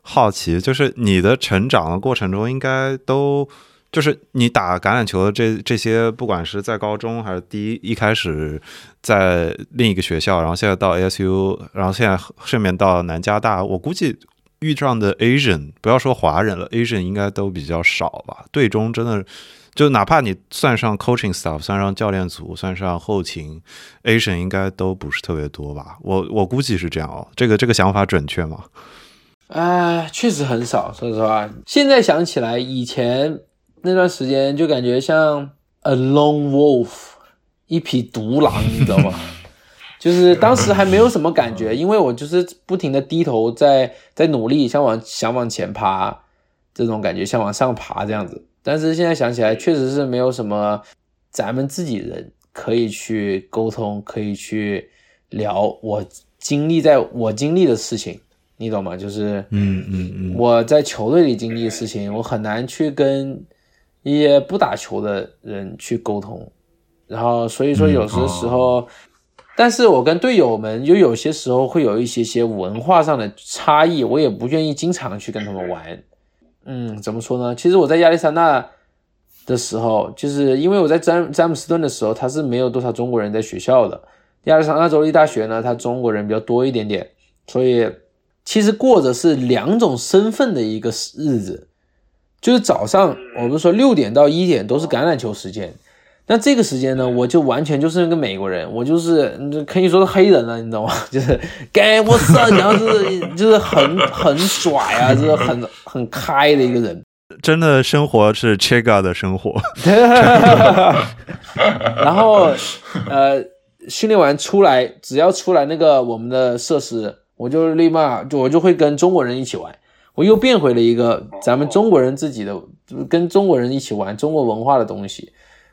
好奇，就是你的成长的过程中，应该都就是你打橄榄球的这这些，不管是在高中还是第一一开始在另一个学校，然后现在到 ASU，然后现在顺便到南加大，我估计遇上的 Asian，不要说华人了，Asian 应该都比较少吧。队中真的就哪怕你算上 coaching staff，算上教练组，算上后勤，Asian 应该都不是特别多吧？我我估计是这样哦。这个这个想法准确吗？哎，确实很少，说实话。现在想起来，以前那段时间就感觉像 a lone wolf，一匹独狼，你知道吗？就是当时还没有什么感觉，因为我就是不停的低头在在努力，想往想往前爬，这种感觉像往上爬这样子。但是现在想起来，确实是没有什么咱们自己人可以去沟通，可以去聊我经历在我经历的事情。你懂吗？就是，嗯嗯嗯，我在球队里经历的事情，我很难去跟一些不打球的人去沟通，然后所以说有些时候，但是我跟队友们又有些时候会有一些些文化上的差异，我也不愿意经常去跟他们玩。嗯，怎么说呢？其实我在亚历山大的时候，就是因为我在詹詹姆斯顿的时候，他是没有多少中国人在学校的。亚历山大州立大学呢，他中国人比较多一点点，所以。其实过着是两种身份的一个日子，就是早上我不是说六点到一点都是橄榄球时间，那这个时间呢，我就完全就是那个美国人，我就是可以说是黑人了，你知道吗？就是该我是，然后是就是很很拽啊，就是很很开的一个人，真的生活是 Chega 的生活。然后呃，训练完出来，只要出来那个我们的设施。我就立马就我就会跟中国人一起玩，我又变回了一个咱们中国人自己的，跟中国人一起玩中国文化的东西，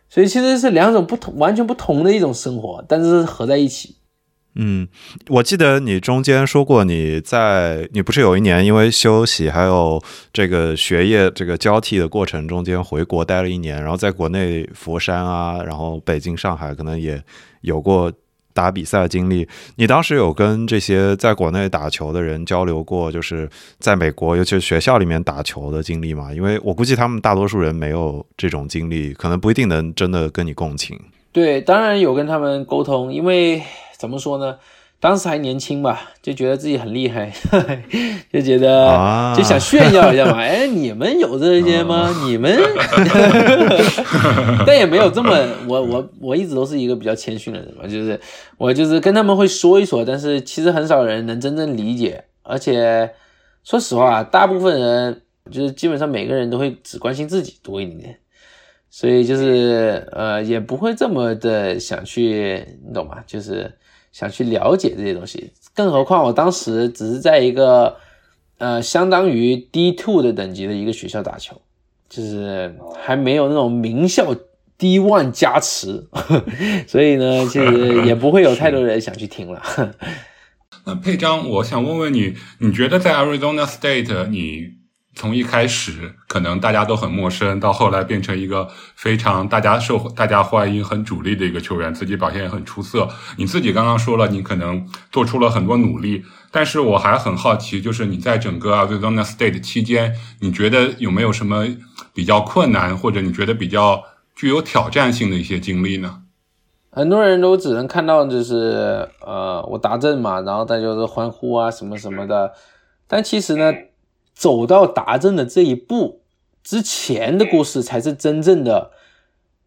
所以其实是两种不同、完全不同的一种生活，但是合在一起。嗯，我记得你中间说过，你在你不是有一年因为休息还有这个学业这个交替的过程中间回国待了一年，然后在国内佛山啊，然后北京、上海可能也有过打比赛的经历。你当时有跟这些在国内打球的人交流过，就是在美国，尤其是学校里面打球的经历吗？因为我估计他们大多数人没有这种经历，可能不一定能真的跟你共情。对，当然有跟他们沟通，因为。怎么说呢？当时还年轻吧，就觉得自己很厉害，就觉得就想炫耀一下嘛。哎，你们有这些吗？你们？但也没有这么，我我我一直都是一个比较谦逊的人嘛，就是我就是跟他们会说一说，但是其实很少人能真正理解。而且说实话，大部分人就是基本上每个人都会只关心自己多一点点，所以就是呃也不会这么的想去，你懂吗？就是。想去了解这些东西，更何况我当时只是在一个呃相当于 D two 的等级的一个学校打球，就是还没有那种名校 D one 加持，所以呢，其实也不会有太多人想去听了。那 佩章，我想问问你，你觉得在 Arizona State 你？从一开始可能大家都很陌生，到后来变成一个非常大家受大家欢迎、很主力的一个球员，自己表现也很出色。你自己刚刚说了，你可能做出了很多努力，但是我还很好奇，就是你在整个 Arizona State 期间，你觉得有没有什么比较困难，或者你觉得比较具有挑战性的一些经历呢？很多人都只能看到就是呃我达阵嘛，然后大家都欢呼啊什么什么的，但其实呢。走到达阵的这一步之前的故事，才是真正的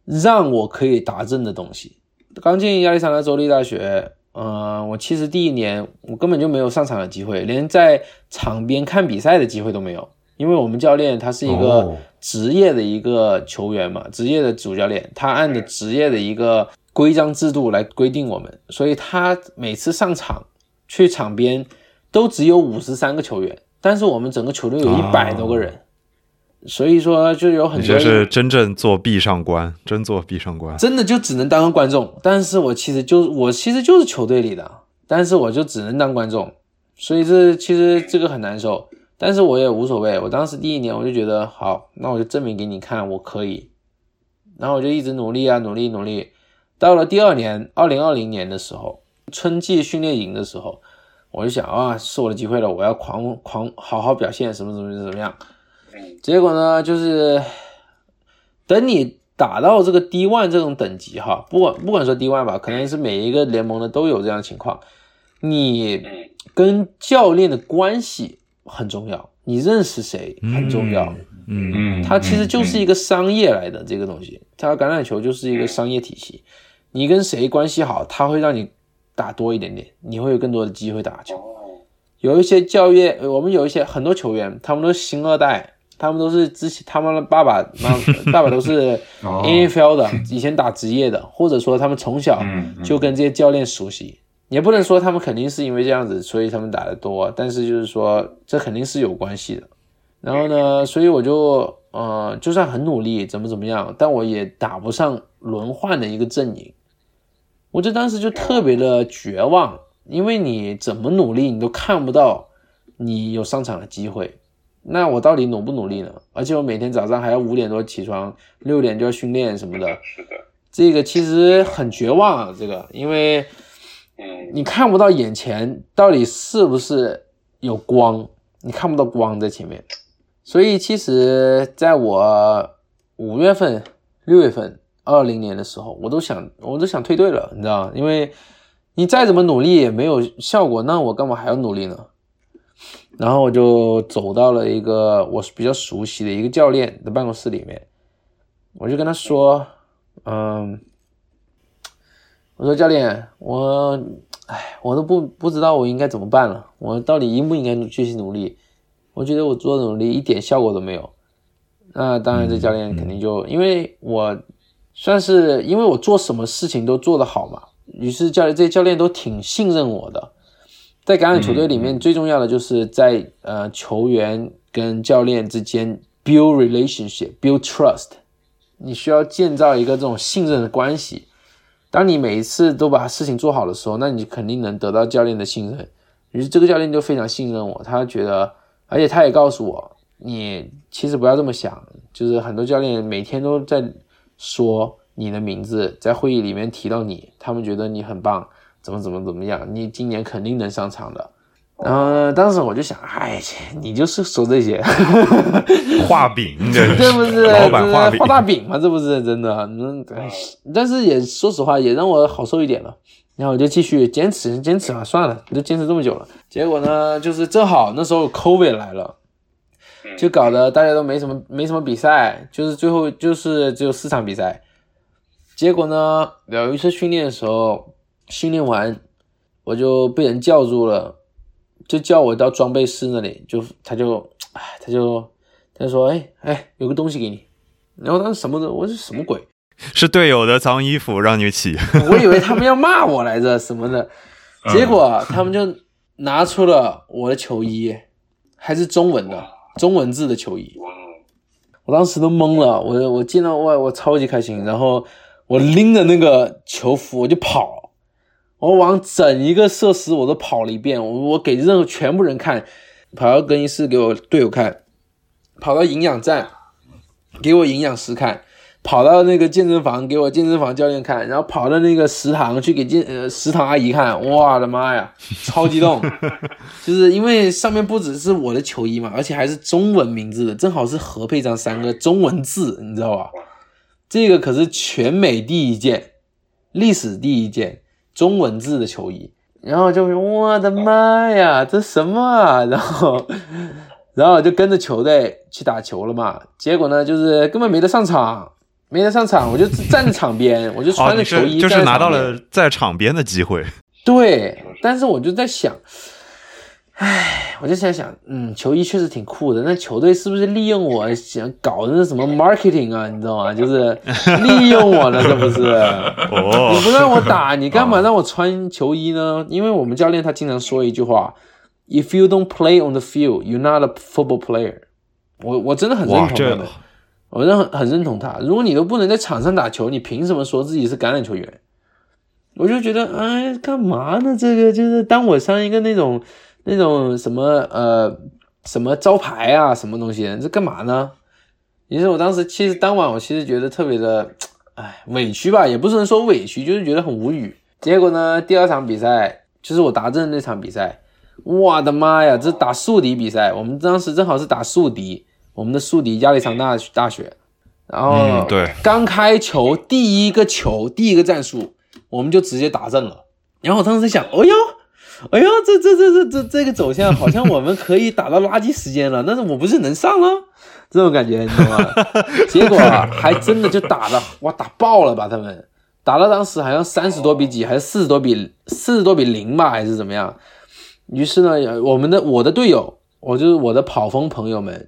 让我可以达阵的东西。刚进亚利桑那州立大学，嗯，我其实第一年我根本就没有上场的机会，连在场边看比赛的机会都没有。因为我们教练他是一个职业的一个球员嘛，职业的主教练，他按着职业的一个规章制度来规定我们，所以他每次上场去场边都只有五十三个球员。但是我们整个球队有一百多个人，所以说就有很多。你是真正做壁上观，真做壁上观，真的就只能当个观众。但是我其实就我其实就是球队里的，但是我就只能当观众，所以这其实这个很难受。但是我也无所谓。我当时第一年我就觉得好，那我就证明给你看我可以。然后我就一直努力啊，努力努力。到了第二年，二零二零年的时候，春季训练营的时候。我就想啊，是我的机会了，我要狂狂好好表现，什么什么怎么样？结果呢，就是等你打到这个 D one 这种等级哈，不管不管说 D one 吧，可能是每一个联盟的都有这样的情况。你跟教练的关系很重要，你认识谁很重要。嗯嗯，它其实就是一个商业来的这个东西，它橄榄球就是一个商业体系。你跟谁关系好，他会让你。打多一点点，你会有更多的机会打球。有一些教练，我们有一些很多球员，他们都是星二代，他们都是之前他们的爸爸妈爸爸都是 NFL 的，以前打职业的，或者说他们从小就跟这些教练熟悉。也不能说他们肯定是因为这样子，所以他们打的多，但是就是说这肯定是有关系的。然后呢，所以我就呃，就算很努力，怎么怎么样，但我也打不上轮换的一个阵营。我就当时就特别的绝望，因为你怎么努力，你都看不到你有上场的机会。那我到底努不努力呢？而且我每天早上还要五点多起床，六点就要训练什么的。是的，这个其实很绝望啊。这个，因为嗯，你看不到眼前到底是不是有光，你看不到光在前面。所以其实在我五月份、六月份。二零年的时候，我都想，我都想退队了，你知道因为你再怎么努力也没有效果，那我干嘛还要努力呢？然后我就走到了一个我比较熟悉的一个教练的办公室里面，我就跟他说：“嗯，我说教练，我，哎，我都不不知道我应该怎么办了，我到底应不应该继续努力？我觉得我做努力一点效果都没有。那当然，这教练肯定就因为我。”算是因为我做什么事情都做得好嘛，于是教练这些教练都挺信任我的。在橄榄球队里面，最重要的就是在呃球员跟教练之间 build relationship，build trust，你需要建造一个这种信任的关系。当你每一次都把事情做好的时候，那你肯定能得到教练的信任。于是这个教练就非常信任我，他觉得，而且他也告诉我，你其实不要这么想，就是很多教练每天都在说你的名字，在会议里面提到你，他们觉得你很棒，怎么怎么怎么样，你今年肯定能上场的。然后呢，当时我就想，哎，你就是说这些 画饼，这 对不是老板画饼画大饼吗？这不是真的。嗯，哎但是也说实话，也让我好受一点了。然后我就继续坚持，坚持吧，算了，都坚持这么久了。结果呢，就是正好那时候 COVID 来了，就搞得大家都没什么没什么比赛，就是最后就是只有四场比赛。结果呢，有一次训练的时候，训练完我就被人叫住了。就叫我到装备室那里，就他就，哎，他就他就说，哎哎，有个东西给你。然后当时什么的，我说什么鬼？是队友的脏衣服让你洗，我以为他们要骂我来着什么的，结果他们就拿出了我的球衣，还是中文的中文字的球衣。我当时都懵了，我我见到我我超级开心，然后我拎着那个球服我就跑。我往整一个设施我都跑了一遍，我我给任何全部人看，跑到更衣室给我队友看，跑到营养站给我营养师看，跑到那个健身房给我健身房教练看，然后跑到那个食堂去给健呃食堂阿姨看，我的妈呀，超激动！就是因为上面不只是我的球衣嘛，而且还是中文名字的，正好是何佩章三个中文字，你知道吧？这个可是全美第一件，历史第一件。中文字的球衣，然后就我的妈呀，这什么啊？然后，然后就跟着球队去打球了嘛。结果呢，就是根本没得上场，没得上场，我就站在场边，我就穿着球衣，就是拿到了在场边的机会。对，但是我就在想。唉，我就在想，嗯，球衣确实挺酷的。那球队是不是利用我想搞那什么 marketing 啊？你知道吗？就是利用我呢，这不是？哦，你不让我打，你干嘛让我穿球衣呢？因为我们教练他经常说一句话：“If you don't play on the field, you're not a football player。”我我真的很认同他的，我认很很认同他。如果你都不能在场上打球，你凭什么说自己是橄榄球员？我就觉得，哎，干嘛呢？这个就是当我上一个那种。那种什么呃什么招牌啊，什么东西？这干嘛呢？于是我当时其实当晚我其实觉得特别的，哎，委屈吧，也不能说委屈，就是觉得很无语。结果呢，第二场比赛就是我达阵那场比赛，我的妈呀，这打宿敌比赛，我们当时正好是打宿敌，我们的宿敌亚利桑那大学，然后对，刚开球第一个球第一个战术，我们就直接打正了。然后我当时想，哦哟。哎呦，这这这这这这个走向好像我们可以打到垃圾时间了，但是我不是能上了，这种感觉你知道吗？结果还真的就打了，哇，打爆了吧他们，打到当时好像三十多比几，还是四十多比四十多比零吧，还是怎么样？于是呢，我们的我的队友，我就是我的跑锋朋友们，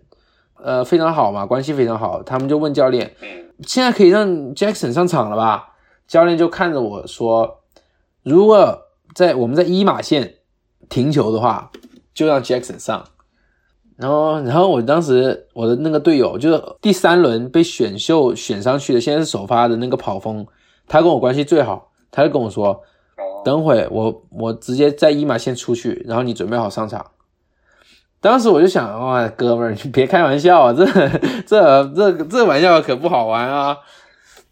呃，非常好嘛，关系非常好，他们就问教练，现在可以让 Jackson 上场了吧？教练就看着我说，如果。在我们在一码线停球的话，就让 Jackson 上。然后，然后我当时我的那个队友就是第三轮被选秀选上去的，现在是首发的那个跑锋，他跟我关系最好，他就跟我说，等会我我直接在一码线出去，然后你准备好上场。当时我就想，哇，哥们儿，你别开玩笑啊，这这这这玩笑可不好玩啊。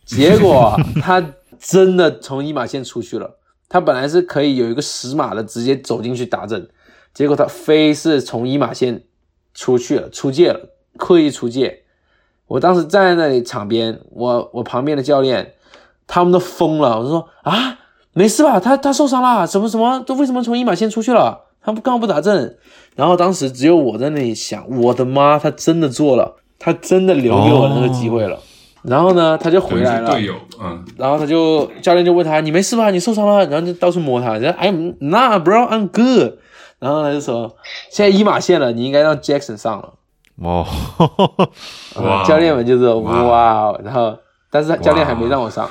结果他真的从一码线出去了。他本来是可以有一个十码的，直接走进去打阵，结果他非是从一码线出去了，出界了，刻意出界。我当时站在那里场边，我我旁边的教练他们都疯了。我说啊，没事吧？他他受伤了？什么什么？都为什么从一码线出去了？他不刚刚不打正？然后当时只有我在那里想，我的妈，他真的做了，他真的留给我那个机会了。然后呢，他就回来了。队友，嗯。然后他就教练就问他：“你没事吧？你受伤了？”然后就到处摸他，然后哎，Nah, bro, I'm good。然后他就说：“现在一码线了，你应该让 Jackson 上了。” 哦，教练们就是哇，然后但是教练还没让我上，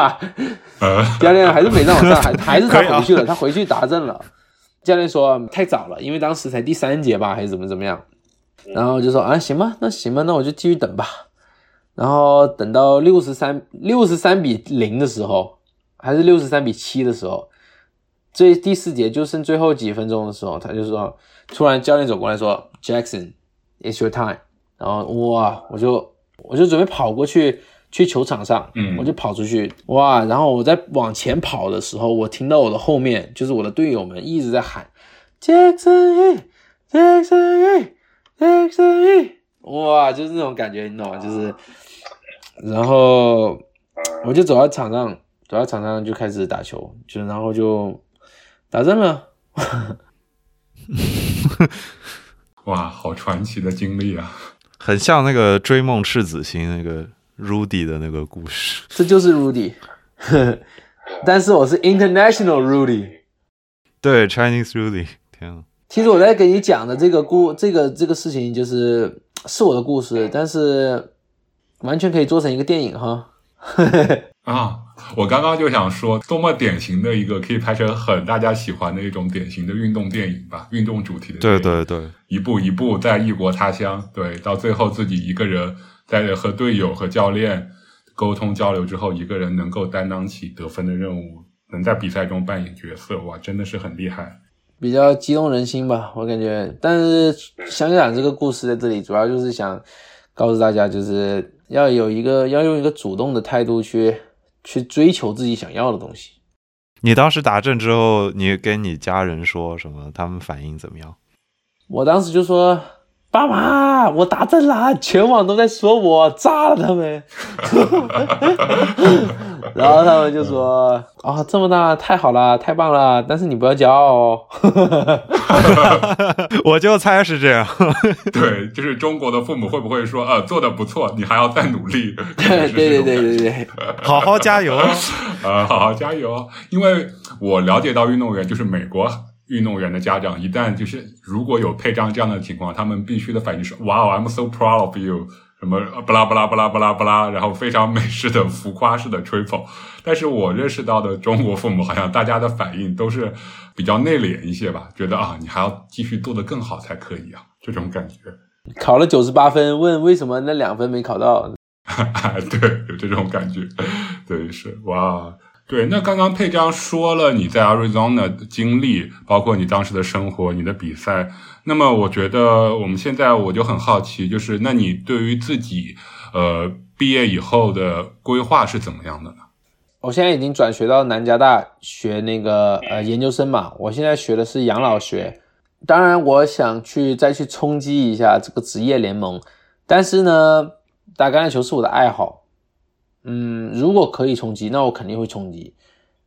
教练还是没让我上，还还是他回去了，他回去打针了。教练说太早了，因为当时才第三节吧，还是怎么怎么样。然后就说啊，行吧，那行吧，那我就继续等吧。然后等到六十三六十三比零的时候，还是六十三比七的时候，这第四节就剩最后几分钟的时候，他就说，突然教练走过来说，Jackson，it's your time。然后哇，我就我就准备跑过去去球场上，嗯我就跑出去，哇！然后我在往前跑的时候，我听到我的后面就是我的队友们一直在喊 Jackson Jackson Jackson，哇，就是那种感觉，你懂吗？就是，然后我就走到场上，走到场上就开始打球，就然后就打正了。哇，好传奇的经历啊！很像那个追梦赤子心那个 Rudy 的那个故事。这就是 Rudy，但是我是 International Rudy。对，Chinese Rudy，天啊！其实我在给你讲的这个故这个这个事情，就是是我的故事，但是完全可以做成一个电影哈。啊，我刚刚就想说，多么典型的一个可以拍成很大家喜欢的一种典型的运动电影吧，运动主题的。对对对，一步一步在异国他乡，对，到最后自己一个人在和队友和教练沟通交流之后，一个人能够担当起得分的任务，能在比赛中扮演角色，哇，真的是很厉害。比较激动人心吧，我感觉。但是想讲这个故事在这里，主要就是想告诉大家，就是要有一个要用一个主动的态度去去追求自己想要的东西。你当时打正之后，你跟你家人说什么？他们反应怎么样？我当时就说：“爸妈，我打针了，全网都在说我炸了他们。”然后他们就说：“啊、这么大，太好了，太棒了！但是你不要骄傲哦。我就猜是这样。对，就是中国的父母会不会说，呃，做的不错，你还要再努力？”对对对对对对，好好加油！呃，好好加油！因为我了解到运动员，就是美国运动员的家长，一旦就是如果有配章这样的情况，他们必须的反应是哇、wow,，I'm so proud of you，什么巴拉巴拉巴拉巴拉巴拉，然后非常美式的浮夸式的吹捧。但是我认识到的中国父母，好像大家的反应都是比较内敛一些吧，觉得啊，你还要继续做得更好才可以啊，这种感觉。考了九十八分，问为什么那两分没考到？对，有这种感觉，对，是哇，对。那刚刚佩章说了你在 Arizona 的经历，包括你当时的生活、你的比赛。那么，我觉得我们现在我就很好奇，就是那你对于自己呃毕业以后的规划是怎么样的呢？我现在已经转学到南加大学那个呃研究生嘛，我现在学的是养老学。当然，我想去再去冲击一下这个职业联盟，但是呢，打橄榄球是我的爱好。嗯，如果可以冲击，那我肯定会冲击。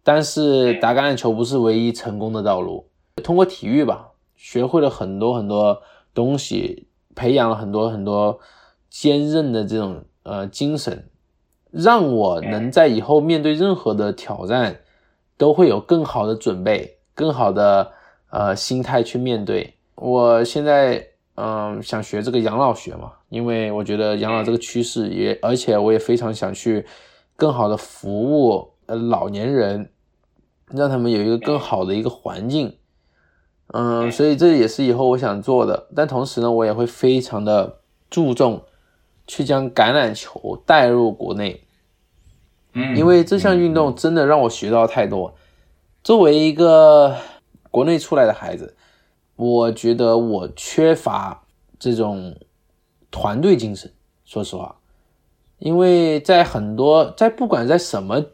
但是打橄榄球不是唯一成功的道路，通过体育吧，学会了很多很多东西，培养了很多很多坚韧的这种呃精神。让我能在以后面对任何的挑战，都会有更好的准备，更好的呃心态去面对。我现在嗯、呃想学这个养老学嘛，因为我觉得养老这个趋势也，而且我也非常想去更好的服务呃老年人，让他们有一个更好的一个环境。嗯，所以这也是以后我想做的。但同时呢，我也会非常的注重。去将橄榄球带入国内，嗯，因为这项运动真的让我学到太多。作为一个国内出来的孩子，我觉得我缺乏这种团队精神。说实话，因为在很多在不管在什么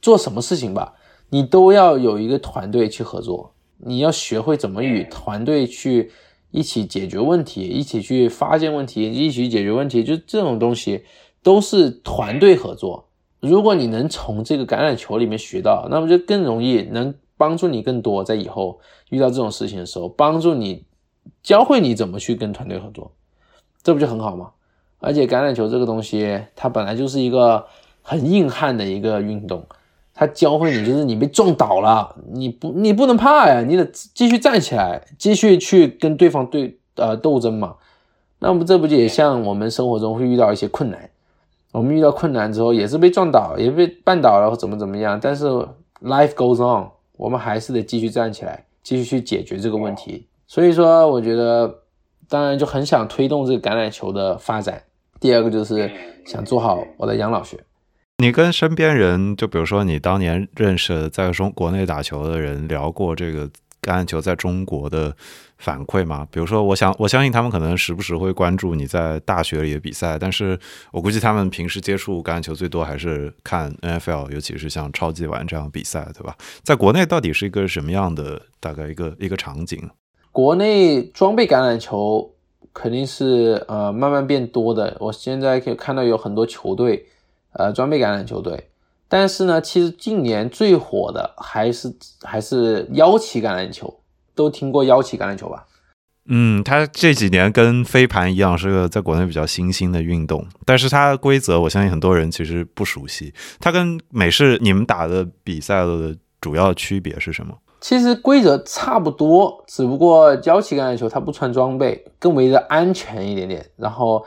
做什么事情吧，你都要有一个团队去合作，你要学会怎么与团队去。一起解决问题，一起去发现问题，一起解决问题，就这种东西都是团队合作。如果你能从这个橄榄球里面学到，那么就更容易能帮助你更多，在以后遇到这种事情的时候，帮助你教会你怎么去跟团队合作，这不就很好吗？而且橄榄球这个东西，它本来就是一个很硬汉的一个运动。它教会你，就是你被撞倒了，你不你不能怕呀，你得继续站起来，继续去跟对方对呃斗争嘛。那么这不就也像我们生活中会遇到一些困难，我们遇到困难之后也是被撞倒，也被绊倒了或怎么怎么样，但是 life goes on，我们还是得继续站起来，继续去解决这个问题。所以说，我觉得当然就很想推动这个橄榄球的发展。第二个就是想做好我的养老学。你跟身边人，就比如说你当年认识在中国内打球的人，聊过这个橄榄球在中国的反馈吗？比如说，我想我相信他们可能时不时会关注你在大学里的比赛，但是我估计他们平时接触橄榄球最多还是看 NFL，尤其是像超级碗这样比赛，对吧？在国内到底是一个什么样的大概一个一个场景？国内装备橄榄球肯定是呃慢慢变多的。我现在可以看到有很多球队，呃，装备橄榄球队。但是呢，其实近年最火的还是还是腰旗橄榄球。都听过腰旗橄榄球吧？嗯，它这几年跟飞盘一样，是个在国内比较新兴的运动。但是它的规则，我相信很多人其实不熟悉。它跟美式你们打的比赛的主要区别是什么？其实规则差不多，只不过腰旗橄榄球它不穿装备，更为的安全一点点。然后，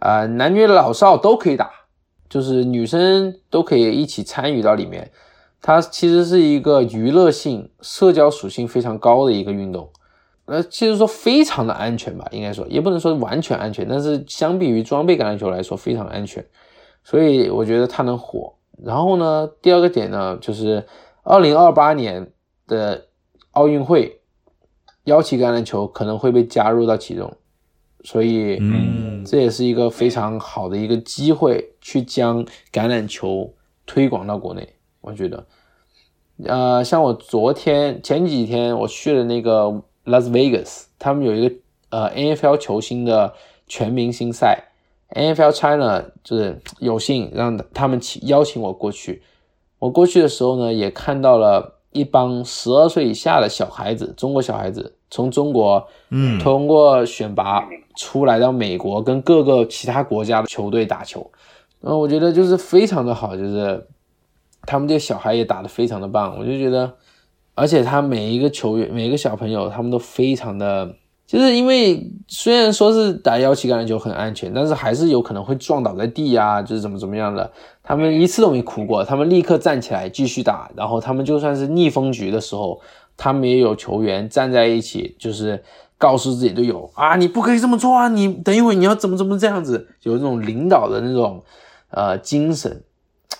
呃，男女老少都可以打，就是女生都可以一起参与到里面。它其实是一个娱乐性、社交属性非常高的一个运动。呃，其实说非常的安全吧，应该说也不能说完全安全，但是相比于装备橄榄球来说非常安全。所以我觉得它能火。然后呢，第二个点呢，就是二零二八年。的奥运会，腰旗橄榄球可能会被加入到其中，所以，嗯，这也是一个非常好的一个机会，去将橄榄球推广到国内。我觉得，呃，像我昨天前几天我去了那个 Las Vegas，他们有一个呃 NFL 球星的全明星赛，NFL China 就是有幸让他们请邀请我过去。我过去的时候呢，也看到了。一帮十二岁以下的小孩子，中国小孩子从中国，嗯，通过选拔出来到美国，跟各个其他国家的球队打球，然后，我觉得就是非常的好，就是他们这小孩也打得非常的棒，我就觉得，而且他每一个球员，每一个小朋友，他们都非常的。就是因为虽然说是打幺旗橄榄球很安全，但是还是有可能会撞倒在地啊，就是怎么怎么样的。他们一次都没哭过，他们立刻站起来继续打。然后他们就算是逆风局的时候，他们也有球员站在一起，就是告诉自己队友啊，你不可以这么做啊，你等一会你要怎么怎么这样子，有那种领导的那种呃精神，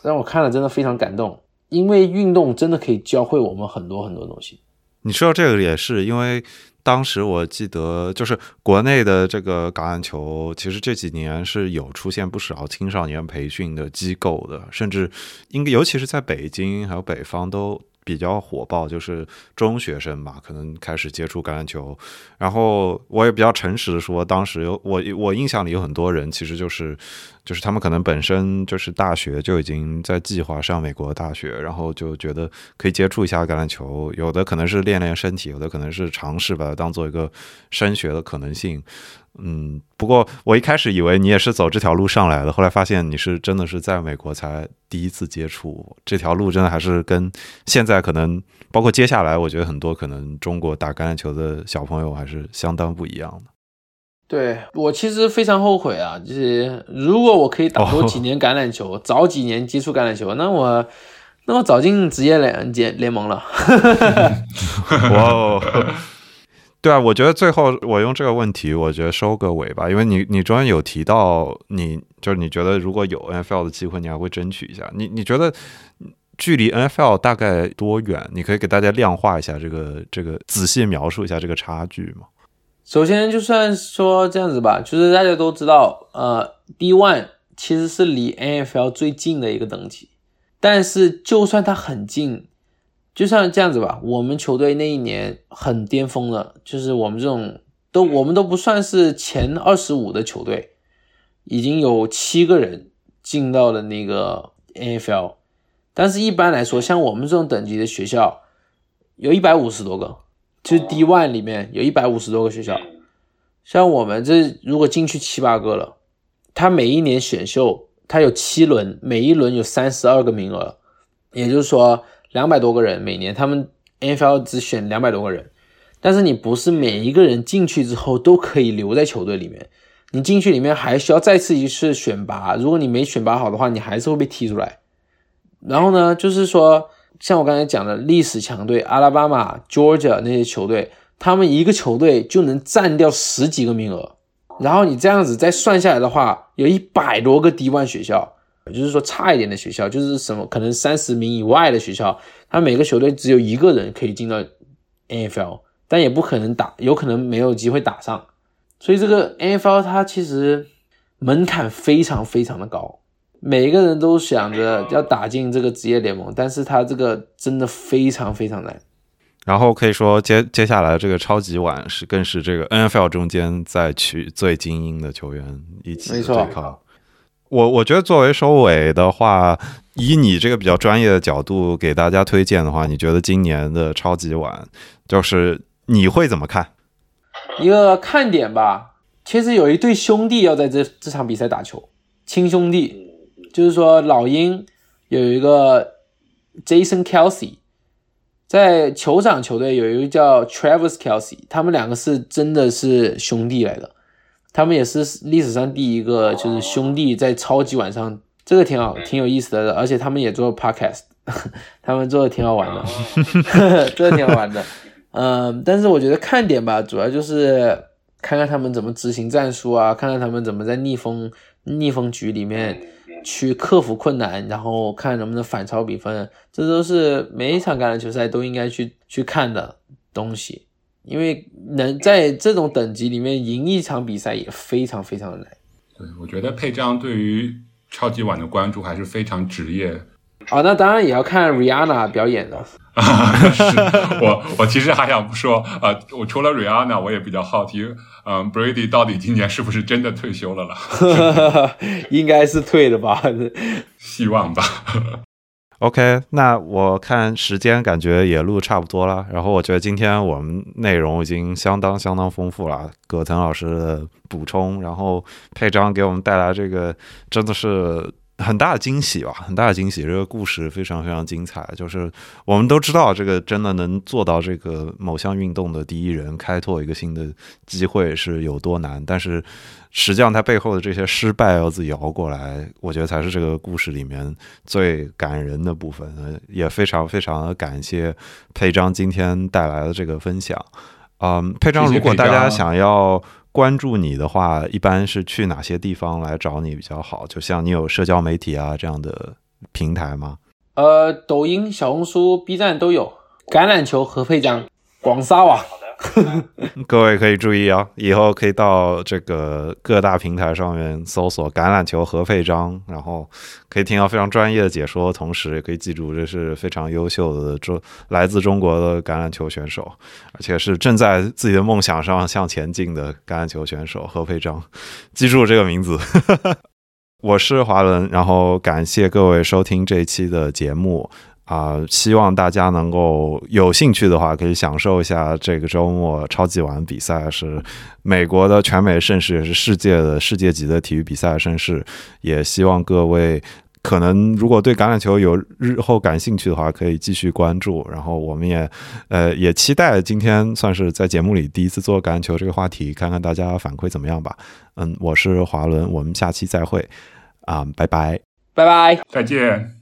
让我看了真的非常感动。因为运动真的可以教会我们很多很多东西。你说这个也是因为。当时我记得，就是国内的这个橄榄球，其实这几年是有出现不少青少年培训的机构的，甚至应该尤其是在北京还有北方都。比较火爆，就是中学生吧，可能开始接触橄榄球。然后我也比较诚实的说，当时有我我印象里有很多人，其实就是就是他们可能本身就是大学就已经在计划上美国大学，然后就觉得可以接触一下橄榄球。有的可能是练练身体，有的可能是尝试把它当做一个升学的可能性。嗯，不过我一开始以为你也是走这条路上来的，后来发现你是真的是在美国才第一次接触这条路，真的还是跟现在可能包括接下来，我觉得很多可能中国打橄榄球的小朋友还是相当不一样的。对我其实非常后悔啊，就是如果我可以打多几年橄榄球，早几年接触橄榄球，那我那我早进职业联联联盟了。哇哦！对啊，我觉得最后我用这个问题，我觉得收个尾吧，因为你你中间有提到，你就是你觉得如果有 NFL 的机会，你还会争取一下。你你觉得距离 NFL 大概多远？你可以给大家量化一下这个这个仔细描述一下这个差距吗？首先，就算说这样子吧，就是大家都知道，呃，D One 其实是离 NFL 最近的一个等级，但是就算它很近。就像这样子吧，我们球队那一年很巅峰的，就是我们这种都我们都不算是前二十五的球队，已经有七个人进到了那个 NFL。但是一般来说，像我们这种等级的学校，有一百五十多个，就是 D One 里面有一百五十多个学校。像我们这如果进去七八个了，他每一年选秀他有七轮，每一轮有三十二个名额，也就是说。两百多个人每年，他们 NFL 只选两百多个人，但是你不是每一个人进去之后都可以留在球队里面，你进去里面还需要再次一次选拔，如果你没选拔好的话，你还是会被踢出来。然后呢，就是说，像我刚才讲的历史强队阿拉巴马、Georgia 那些球队，他们一个球队就能占掉十几个名额。然后你这样子再算下来的话，有一百多个 D1 学校，也就是说差一点的学校，就是什么可能三十名以外的学校，他每个球队只有一个人可以进到 NFL，但也不可能打，有可能没有机会打上。所以这个 NFL 它其实门槛非常非常的高，每个人都想着要打进这个职业联盟，但是他这个真的非常非常难。然后可以说接接下来这个超级碗是更是这个 NFL 中间在取最精英的球员一起对抗。我我觉得作为收尾的话，以你这个比较专业的角度给大家推荐的话，你觉得今年的超级碗就是你会怎么看？一个看点吧，其实有一对兄弟要在这这场比赛打球，亲兄弟，就是说老鹰有一个 Jason Kelsey。在酋长球队有一个叫 Travis Kelsey，他们两个是真的是兄弟来的，他们也是历史上第一个就是兄弟在超级晚上，这个挺好，挺有意思的，而且他们也做 podcast，他们做的挺好玩的，这个挺好玩的，嗯，但是我觉得看点吧，主要就是看看他们怎么执行战术啊，看看他们怎么在逆风逆风局里面。去克服困难，然后看能不能反超比分，这都是每一场橄榄球赛都应该去去看的东西。因为能在这种等级里面赢一场比赛也非常非常的难。对，我觉得佩章对于超级碗的关注还是非常职业。哦，那当然也要看 Rihanna 表演的。是我，我其实还想说，啊，我除了 Rihanna，我也比较好奇，嗯，Brady 到底今年是不是真的退休了了？应该是退了吧，希望吧。OK，那我看时间感觉也录差不多了，然后我觉得今天我们内容已经相当相当丰富了，葛腾老师的补充，然后佩章给我们带来这个真的是。很大的惊喜吧，很大的惊喜。这个故事非常非常精彩。就是我们都知道，这个真的能做到这个某项运动的第一人，开拓一个新的机会是有多难。但是实际上，他背后的这些失败要自己熬过来，我觉得才是这个故事里面最感人的部分。也非常非常的感谢佩章今天带来的这个分享。嗯，佩章，如果大家想要。关注你的话，一般是去哪些地方来找你比较好？就像你有社交媒体啊这样的平台吗？呃，抖音、小红书、B 站都有。橄榄球何佩章，广撒网。各位可以注意啊，以后可以到这个各大平台上面搜索“橄榄球何佩章”，然后可以听到非常专业的解说，同时也可以记住这是非常优秀的中来自中国的橄榄球选手，而且是正在自己的梦想上向前进的橄榄球选手何佩章。记住这个名字。我是华伦，然后感谢各位收听这一期的节目。啊，希望大家能够有兴趣的话，可以享受一下这个周末超级碗比赛，是美国的全美盛世，也是世界的世界级的体育比赛盛世。也希望各位可能如果对橄榄球有日后感兴趣的话，可以继续关注。然后我们也呃也期待今天算是在节目里第一次做橄榄球这个话题，看看大家反馈怎么样吧。嗯，我是华伦，我们下期再会啊，拜拜，拜拜，再见。